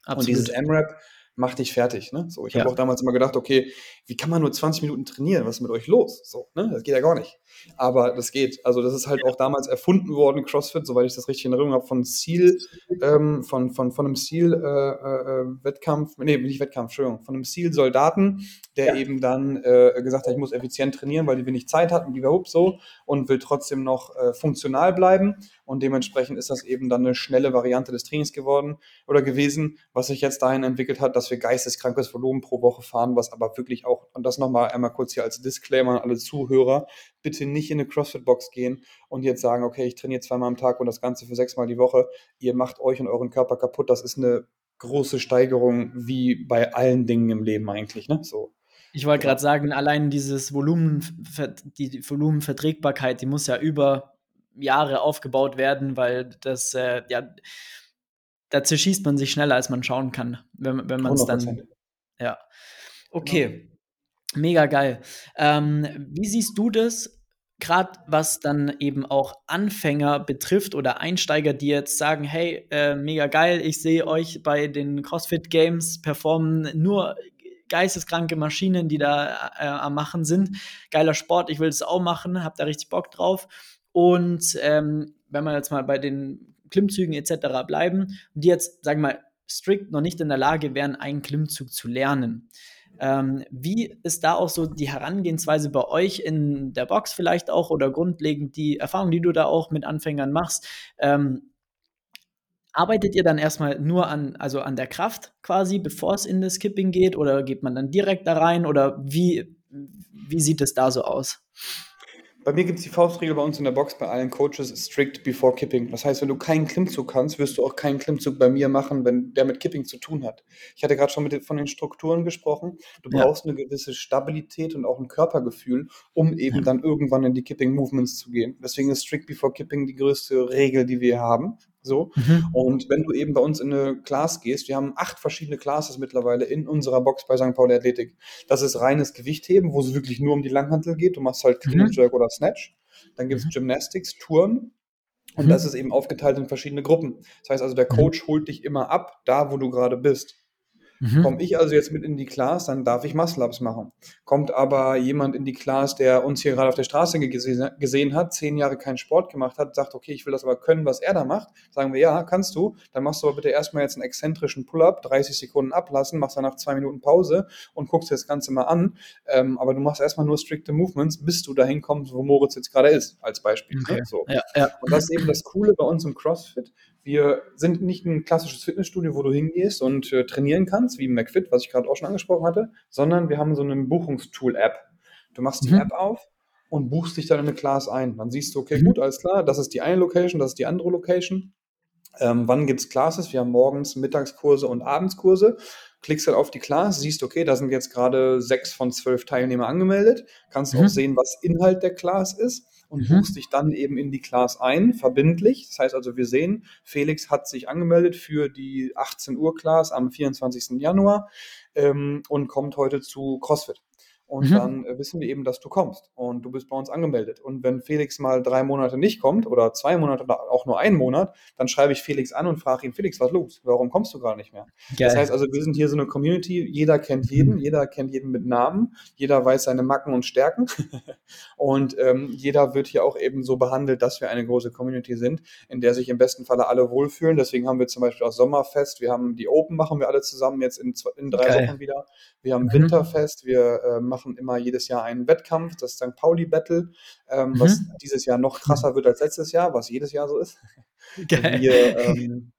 Absolut. Und dieses M-Rap mach dich fertig. Ne? So, ich habe auch damals immer gedacht, okay, wie kann man nur 20 Minuten trainieren? Was ist mit euch los? So, ne? Das geht ja gar nicht. Aber das geht. Also das ist halt auch damals erfunden worden, CrossFit, soweit ich das richtig in Erinnerung habe, von Ziel, ähm, von, von, von einem Ziel-Wettkampf, äh, äh, nee, nicht Wettkampf, Entschuldigung, von einem Ziel-Soldaten, der ja. eben dann äh, gesagt hat, ich muss effizient trainieren, weil die wenig Zeit hatten, lieber Hup so, und will trotzdem noch äh, funktional bleiben. Und dementsprechend ist das eben dann eine schnelle Variante des Trainings geworden oder gewesen, was sich jetzt dahin entwickelt hat, dass wir geisteskrankes Volumen pro Woche fahren, was aber wirklich auch, und das nochmal einmal kurz hier als Disclaimer an alle Zuhörer, bitte nicht in eine CrossFit-Box gehen und jetzt sagen, okay, ich trainiere zweimal am Tag und das Ganze für sechsmal die Woche. Ihr macht euch und euren Körper kaputt. Das ist eine große Steigerung wie bei allen Dingen im Leben eigentlich. Ne? So. Ich wollte gerade sagen, allein dieses Volumen, die Volumenverträgbarkeit, die muss ja über Jahre aufgebaut werden, weil das, äh, ja, da zerschießt man sich schneller, als man schauen kann, wenn, wenn man es dann. Ja. Okay. Genau. Mega geil. Ähm, wie siehst du das, gerade was dann eben auch Anfänger betrifft oder Einsteiger, die jetzt sagen, hey, äh, mega geil, ich sehe euch bei den CrossFit Games performen, nur geisteskranke Maschinen, die da äh, am Machen sind. Geiler Sport, ich will das auch machen, hab da richtig Bock drauf. Und ähm, wenn wir jetzt mal bei den Klimmzügen etc. bleiben, die jetzt, sagen wir mal, strikt noch nicht in der Lage wären, einen Klimmzug zu lernen. Ähm, wie ist da auch so die Herangehensweise bei euch in der Box vielleicht auch oder grundlegend die Erfahrung, die du da auch mit Anfängern machst? Ähm, arbeitet ihr dann erstmal nur an, also an der Kraft quasi, bevor es in das Skipping geht oder geht man dann direkt da rein oder wie, wie sieht es da so aus? Bei mir gibt es die Faustregel bei uns in der Box bei allen Coaches strict before Kipping. Das heißt, wenn du keinen Klimmzug kannst, wirst du auch keinen Klimmzug bei mir machen, wenn der mit Kipping zu tun hat. Ich hatte gerade schon mit, von den Strukturen gesprochen. Du ja. brauchst eine gewisse Stabilität und auch ein Körpergefühl, um eben ja. dann irgendwann in die Kipping Movements zu gehen. Deswegen ist strict before Kipping die größte Regel, die wir haben. So. Mhm. Und wenn du eben bei uns in eine Class gehst, wir haben acht verschiedene Classes mittlerweile in unserer Box bei St. Pauli Athletik. Das ist reines Gewichtheben, wo es wirklich nur um die Langhantel geht. Du machst halt Clean mhm. Jerk oder Snatch. Dann gibt es mhm. Gymnastics, Touren. Und mhm. das ist eben aufgeteilt in verschiedene Gruppen. Das heißt also, der mhm. Coach holt dich immer ab, da wo du gerade bist. Mhm. Komme ich also jetzt mit in die Class, dann darf ich Muscle-Ups machen. Kommt aber jemand in die Class, der uns hier gerade auf der Straße gesehen hat, zehn Jahre keinen Sport gemacht hat, sagt, okay, ich will das aber können, was er da macht, sagen wir, ja, kannst du, dann machst du aber bitte erstmal jetzt einen exzentrischen Pull-Up, 30 Sekunden ablassen, machst danach zwei Minuten Pause und guckst dir das Ganze mal an. Ähm, aber du machst erstmal nur strikte Movements, bis du dahin kommst, wo Moritz jetzt gerade ist, als Beispiel. Ne? Okay. So. Ja, ja. Und das ist eben das Coole bei uns im CrossFit. Wir sind nicht ein klassisches Fitnessstudio, wo du hingehst und äh, trainieren kannst, wie McFit, was ich gerade auch schon angesprochen hatte, sondern wir haben so eine Buchungstool-App. Du machst die mhm. App auf und buchst dich dann in eine Class ein. Dann siehst du, okay, mhm. gut, alles klar, das ist die eine Location, das ist die andere Location. Ähm, wann gibt es Classes? Wir haben morgens Mittagskurse und Abendskurse. Klickst dann auf die Class, siehst, okay, da sind jetzt gerade sechs von zwölf Teilnehmer angemeldet. Kannst mhm. auch sehen, was Inhalt der Class ist und mhm. buchst dich dann eben in die Class ein, verbindlich. Das heißt also, wir sehen, Felix hat sich angemeldet für die 18 Uhr Class am 24. Januar ähm, und kommt heute zu CrossFit. Und mhm. dann äh, wissen wir eben, dass du kommst und du bist bei uns angemeldet. Und wenn Felix mal drei Monate nicht kommt oder zwei Monate oder auch nur einen Monat, dann schreibe ich Felix an und frage ihn, Felix, was los? Warum kommst du gar nicht mehr? Geil. Das heißt also, wir sind hier so eine Community, jeder kennt jeden, mhm. jeder kennt jeden mit Namen, jeder weiß seine Macken und Stärken und ähm, jeder wird hier auch eben so behandelt, dass wir eine große Community sind, in der sich im besten Falle alle wohlfühlen. Deswegen haben wir zum Beispiel auch Sommerfest, wir haben die Open machen wir alle zusammen jetzt in, in drei Geil. Wochen wieder. Wir haben mhm. Winterfest, wir äh, machen machen immer jedes Jahr einen Wettkampf, das St. Pauli Battle, ähm, mhm. was dieses Jahr noch krasser wird als letztes Jahr, was jedes Jahr so ist. Geil. Wir, ähm,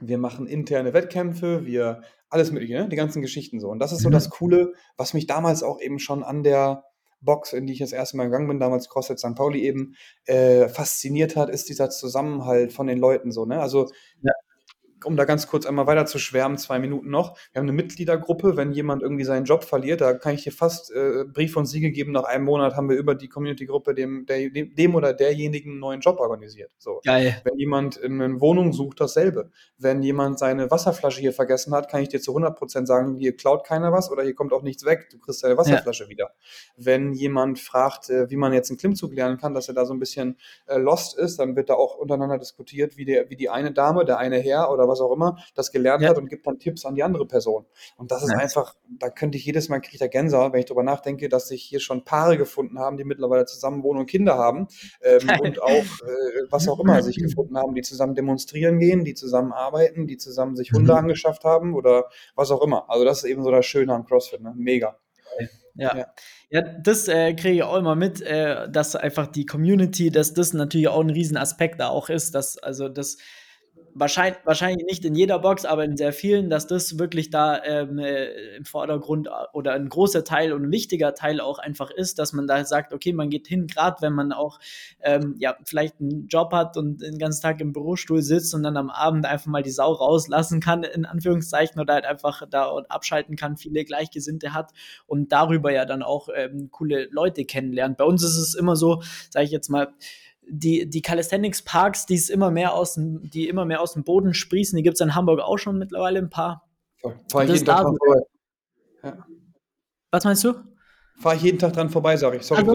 wir machen interne Wettkämpfe, wir alles mögliche, ne? die ganzen Geschichten so. Und das ist so mhm. das Coole, was mich damals auch eben schon an der Box, in die ich das erste Mal gegangen bin, damals CrossFit St. Pauli eben, äh, fasziniert hat, ist dieser Zusammenhalt von den Leuten so. Ne? Also ja. Um da ganz kurz einmal weiter zu schwärmen, zwei Minuten noch. Wir haben eine Mitgliedergruppe, wenn jemand irgendwie seinen Job verliert, da kann ich dir fast äh, Brief und Siegel geben, nach einem Monat haben wir über die Community-Gruppe dem, dem oder derjenigen einen neuen Job organisiert. So. Geil. Wenn jemand in eine Wohnung sucht, dasselbe. Wenn jemand seine Wasserflasche hier vergessen hat, kann ich dir zu 100% sagen, hier klaut keiner was oder hier kommt auch nichts weg, du kriegst deine Wasserflasche ja. wieder. Wenn jemand fragt, äh, wie man jetzt einen Klimmzug lernen kann, dass er da so ein bisschen äh, lost ist, dann wird da auch untereinander diskutiert, wie, der, wie die eine Dame, der eine Herr oder was auch immer das gelernt ja. hat und gibt dann Tipps an die andere Person. Und das ist ja. einfach, da könnte ich jedes Mal kriege ich da Gänsehaut, wenn ich darüber nachdenke, dass sich hier schon Paare gefunden haben, die mittlerweile zusammen wohnen und Kinder haben ähm, und auch äh, was auch immer sich gefunden haben, die zusammen demonstrieren gehen, die zusammen arbeiten, die zusammen sich Hunde mhm. angeschafft haben oder was auch immer. Also das ist eben so das Schöne am CrossFit, ne? Mega. Ja. ja. ja das äh, kriege ich auch immer mit, äh, dass einfach die Community, dass das natürlich auch ein Riesenaspekt da auch ist, dass also das wahrscheinlich, wahrscheinlich nicht in jeder Box, aber in sehr vielen, dass das wirklich da ähm, äh, im Vordergrund oder ein großer Teil und ein wichtiger Teil auch einfach ist, dass man da sagt, okay, man geht hin, gerade wenn man auch ähm, ja vielleicht einen Job hat und den ganzen Tag im Bürostuhl sitzt und dann am Abend einfach mal die Sau rauslassen kann, in Anführungszeichen, oder halt einfach da abschalten kann, viele Gleichgesinnte hat und darüber ja dann auch ähm, coole Leute kennenlernt. Bei uns ist es immer so, sage ich jetzt mal, die, die Calisthenics Parks, die es immer mehr aus dem, die immer mehr aus dem Boden sprießen, die gibt es in Hamburg auch schon mittlerweile ein paar. Fahr jeden Tag vorbei. Ja. Was meinst du? Fahre ich jeden Tag dran vorbei, sage ich. Sorry, also,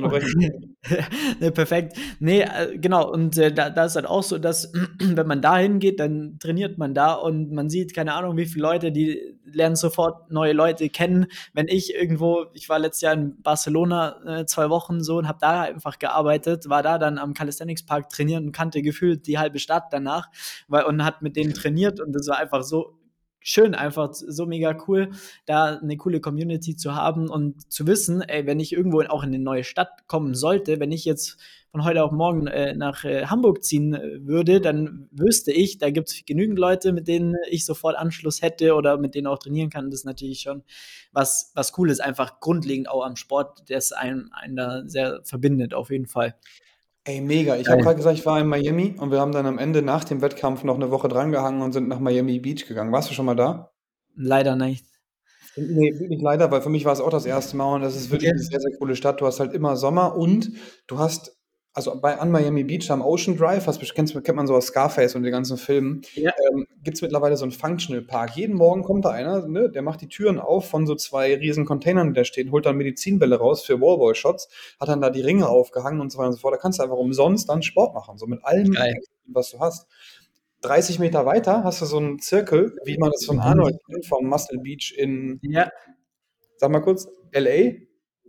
ne, perfekt. Nee, äh, genau. Und äh, da, da ist halt auch so, dass, wenn man da hingeht, dann trainiert man da und man sieht, keine Ahnung, wie viele Leute, die lernen sofort neue Leute kennen. Wenn ich irgendwo, ich war letztes Jahr in Barcelona äh, zwei Wochen so und habe da einfach gearbeitet, war da dann am Calisthenics Park trainieren und kannte gefühlt die halbe Stadt danach weil, und hat mit denen trainiert und das war einfach so schön, einfach so mega cool, da eine coole Community zu haben und zu wissen, ey, wenn ich irgendwo auch in eine neue Stadt kommen sollte, wenn ich jetzt von heute auf morgen äh, nach äh, Hamburg ziehen äh, würde, dann wüsste ich, da gibt es genügend Leute, mit denen ich sofort Anschluss hätte oder mit denen auch trainieren kann. Das ist natürlich schon was, was cool ist, einfach grundlegend auch am Sport, das einen, einen da sehr verbindet, auf jeden Fall. Ey, mega. Ich habe gerade gesagt, ich war in Miami und wir haben dann am Ende nach dem Wettkampf noch eine Woche drangehangen und sind nach Miami Beach gegangen. Warst du schon mal da? Leider nicht. Nee, wirklich leider, weil für mich war es auch das erste Mal und das ist wirklich eine sehr, sehr coole Stadt. Du hast halt immer Sommer und du hast also bei an Miami Beach am Ocean Drive, was kennst, kennt man so aus Scarface und den ganzen Filmen, ja. ähm, gibt es mittlerweile so einen Functional Park. Jeden Morgen kommt da einer, ne, der macht die Türen auf von so zwei riesen Containern, die da stehen, holt dann Medizinbälle raus für Wallball-Shots, hat dann da die Ringe aufgehangen und so weiter und so fort. Da kannst du einfach umsonst dann Sport machen, so mit allem, Geil. was du hast. 30 Meter weiter hast du so einen Zirkel, wie man das von mhm. Arnold kennt, vom Muscle Beach in, ja. sag mal kurz, LA,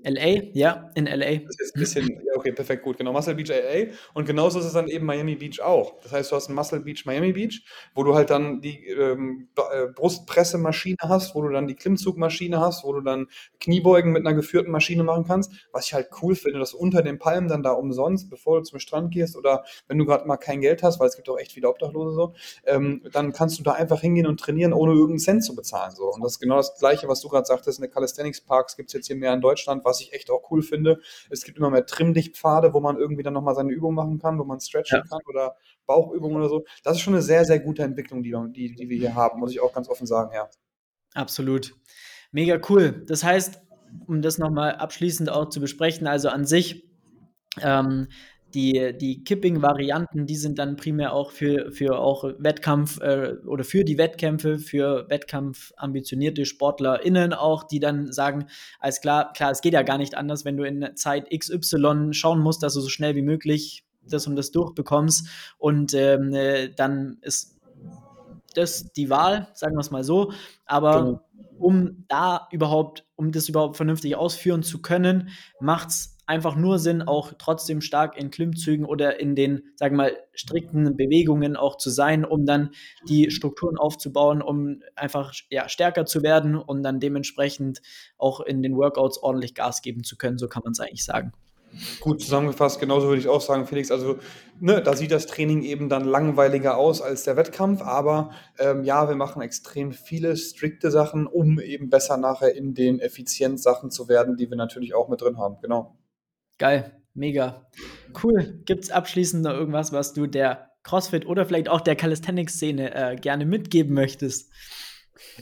LA, ja, in LA. Das ist ein bisschen, ja, okay, perfekt, gut, genau. Muscle Beach LA. Und genauso ist es dann eben Miami Beach auch. Das heißt, du hast ein Muscle Beach Miami Beach, wo du halt dann die ähm, äh, Brustpressemaschine hast, wo du dann die Klimmzugmaschine hast, wo du dann Kniebeugen mit einer geführten Maschine machen kannst. Was ich halt cool finde, dass unter den Palmen dann da umsonst, bevor du zum Strand gehst oder wenn du gerade mal kein Geld hast, weil es gibt auch echt viele Obdachlose so, ähm, dann kannst du da einfach hingehen und trainieren, ohne irgendeinen Cent zu bezahlen. So. Und das ist genau das Gleiche, was du gerade sagtest, in der Calisthenics Parks gibt es jetzt hier mehr in Deutschland, was ich echt auch cool finde. Es gibt immer mehr Trimmdichtpfade, wo man irgendwie dann nochmal seine Übung machen kann, wo man stretchen ja. kann oder Bauchübungen oder so. Das ist schon eine sehr, sehr gute Entwicklung, die, die, die wir hier haben, muss ich auch ganz offen sagen, ja. Absolut. Mega cool. Das heißt, um das nochmal abschließend auch zu besprechen, also an sich ähm, die, die Kipping-Varianten, die sind dann primär auch für, für auch Wettkampf äh, oder für die Wettkämpfe, für Wettkampf ambitionierte SportlerInnen auch, die dann sagen, alles klar, klar, es geht ja gar nicht anders, wenn du in Zeit XY schauen musst, dass du so schnell wie möglich das und das durchbekommst und ähm, äh, dann ist das die Wahl, sagen wir es mal so, aber genau. um da überhaupt, um das überhaupt vernünftig ausführen zu können, macht es einfach nur Sinn, auch trotzdem stark in Klimmzügen oder in den, sagen wir mal, strikten Bewegungen auch zu sein, um dann die Strukturen aufzubauen, um einfach ja, stärker zu werden und dann dementsprechend auch in den Workouts ordentlich Gas geben zu können. So kann man es eigentlich sagen. Gut zusammengefasst, genauso würde ich auch sagen, Felix. Also, ne, da sieht das Training eben dann langweiliger aus als der Wettkampf, aber ähm, ja, wir machen extrem viele strikte Sachen, um eben besser nachher in den Effizienzsachen zu werden, die wir natürlich auch mit drin haben. Genau. Geil, mega. Cool. Gibt es abschließend noch irgendwas, was du der CrossFit oder vielleicht auch der Calisthenics-Szene äh, gerne mitgeben möchtest?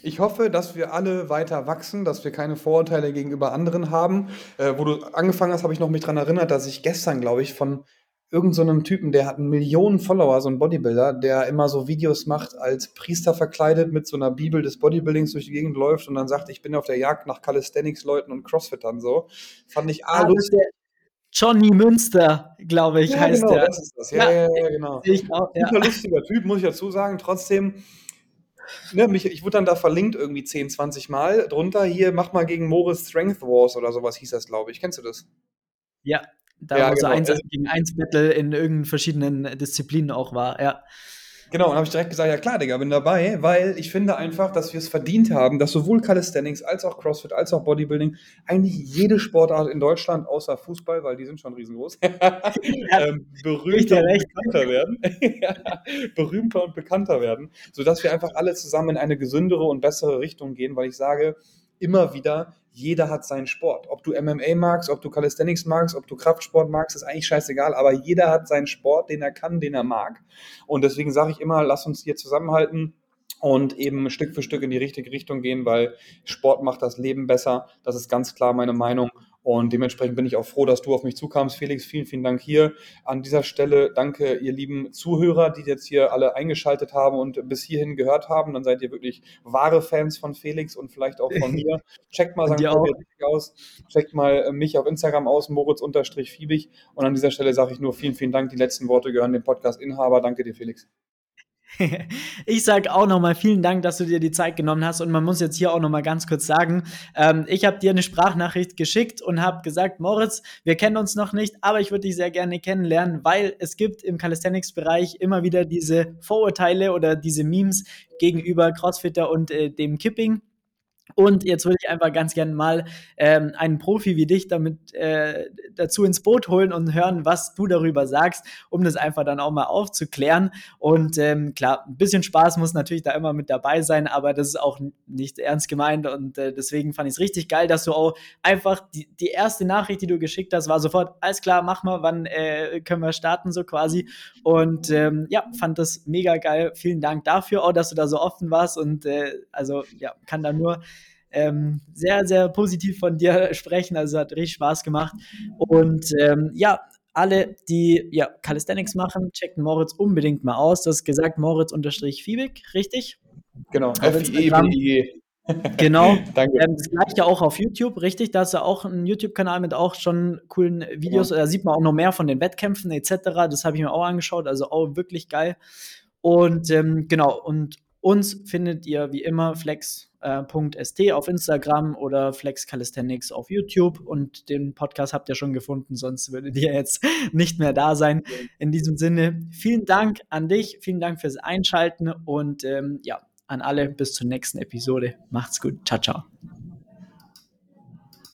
Ich hoffe, dass wir alle weiter wachsen, dass wir keine Vorurteile gegenüber anderen haben. Äh, wo du angefangen hast, habe ich noch mich daran erinnert, dass ich gestern, glaube ich, von irgendeinem so Typen, der hat Millionen Follower, so ein Bodybuilder, der immer so Videos macht, als Priester verkleidet mit so einer Bibel des Bodybuildings durch die Gegend läuft und dann sagt, ich bin auf der Jagd nach Calisthenics-Leuten und Crossfittern so. Fand ich ah, lustig. Johnny Münster, glaube ich, ja, heißt genau, der. Das ist das. Ja, ja, ja, ja genau. Ich auch, ja. Super lustiger Typ, muss ich dazu sagen. Trotzdem, ne, mich, ich wurde dann da verlinkt irgendwie 10, 20 Mal drunter. Hier, mach mal gegen Moritz Strength Wars oder sowas hieß das, glaube ich. Kennst du das? Ja, da ja, wo genau. so eins gegen eins Battle in irgendeinen verschiedenen Disziplinen auch war, ja. Genau, und habe ich direkt gesagt, ja klar, Digga, bin dabei, weil ich finde einfach, dass wir es verdient haben, dass sowohl Calisthenics als auch CrossFit als auch Bodybuilding eigentlich jede Sportart in Deutschland, außer Fußball, weil die sind schon riesengroß, ähm, berühmter und bekannter werden. berühmter und bekannter werden, sodass wir einfach alle zusammen in eine gesündere und bessere Richtung gehen, weil ich sage immer wieder, jeder hat seinen Sport. Ob du MMA magst, ob du Calisthenics magst, ob du Kraftsport magst, ist eigentlich scheißegal, aber jeder hat seinen Sport, den er kann, den er mag. Und deswegen sage ich immer, lass uns hier zusammenhalten und eben Stück für Stück in die richtige Richtung gehen, weil Sport macht das Leben besser. Das ist ganz klar meine Meinung. Und dementsprechend bin ich auch froh, dass du auf mich zukamst. Felix, vielen, vielen Dank hier. An dieser Stelle danke, ihr lieben Zuhörer, die jetzt hier alle eingeschaltet haben und bis hierhin gehört haben. Dann seid ihr wirklich wahre Fans von Felix und vielleicht auch von mir. Checkt mal St. aus. Checkt mal äh, mich auf Instagram aus, moritz-fiebig. Und an dieser Stelle sage ich nur vielen, vielen Dank. Die letzten Worte gehören dem Podcast-Inhaber. Danke dir, Felix. Ich sage auch nochmal vielen Dank, dass du dir die Zeit genommen hast. Und man muss jetzt hier auch nochmal ganz kurz sagen, ähm, ich habe dir eine Sprachnachricht geschickt und habe gesagt, Moritz, wir kennen uns noch nicht, aber ich würde dich sehr gerne kennenlernen, weil es gibt im Calisthenics-Bereich immer wieder diese Vorurteile oder diese Memes gegenüber Crossfitter und äh, dem Kipping. Und jetzt würde ich einfach ganz gerne mal ähm, einen Profi wie dich damit äh, dazu ins Boot holen und hören, was du darüber sagst, um das einfach dann auch mal aufzuklären. Und ähm, klar, ein bisschen Spaß muss natürlich da immer mit dabei sein, aber das ist auch nicht ernst gemeint. Und äh, deswegen fand ich es richtig geil, dass du auch einfach die, die erste Nachricht, die du geschickt hast, war sofort, alles klar, mach mal, wann äh, können wir starten, so quasi. Und ähm, ja, fand das mega geil. Vielen Dank dafür auch, dass du da so offen warst. Und äh, also ja, kann da nur ähm, sehr, sehr positiv von dir sprechen. Also hat richtig Spaß gemacht. Und ähm, ja, alle, die ja, Calisthenics machen, checken Moritz unbedingt mal aus. Du hast gesagt, Moritz-Fiebig, richtig? Genau, F-I-E-B-I-G. Genau. Danke. Ähm, das gleiche auch auf YouTube, richtig? Da ist ja auch ein YouTube-Kanal mit auch schon coolen Videos. Ja. Da sieht man auch noch mehr von den Wettkämpfen etc. Das habe ich mir auch angeschaut. Also auch wirklich geil. Und ähm, genau, und uns findet ihr wie immer flex.st äh, auf Instagram oder Flex Calisthenics auf YouTube und den Podcast habt ihr schon gefunden, sonst würdet ihr jetzt nicht mehr da sein. In diesem Sinne, vielen Dank an dich, vielen Dank fürs Einschalten und ähm, ja, an alle bis zur nächsten Episode. Macht's gut. Ciao, ciao.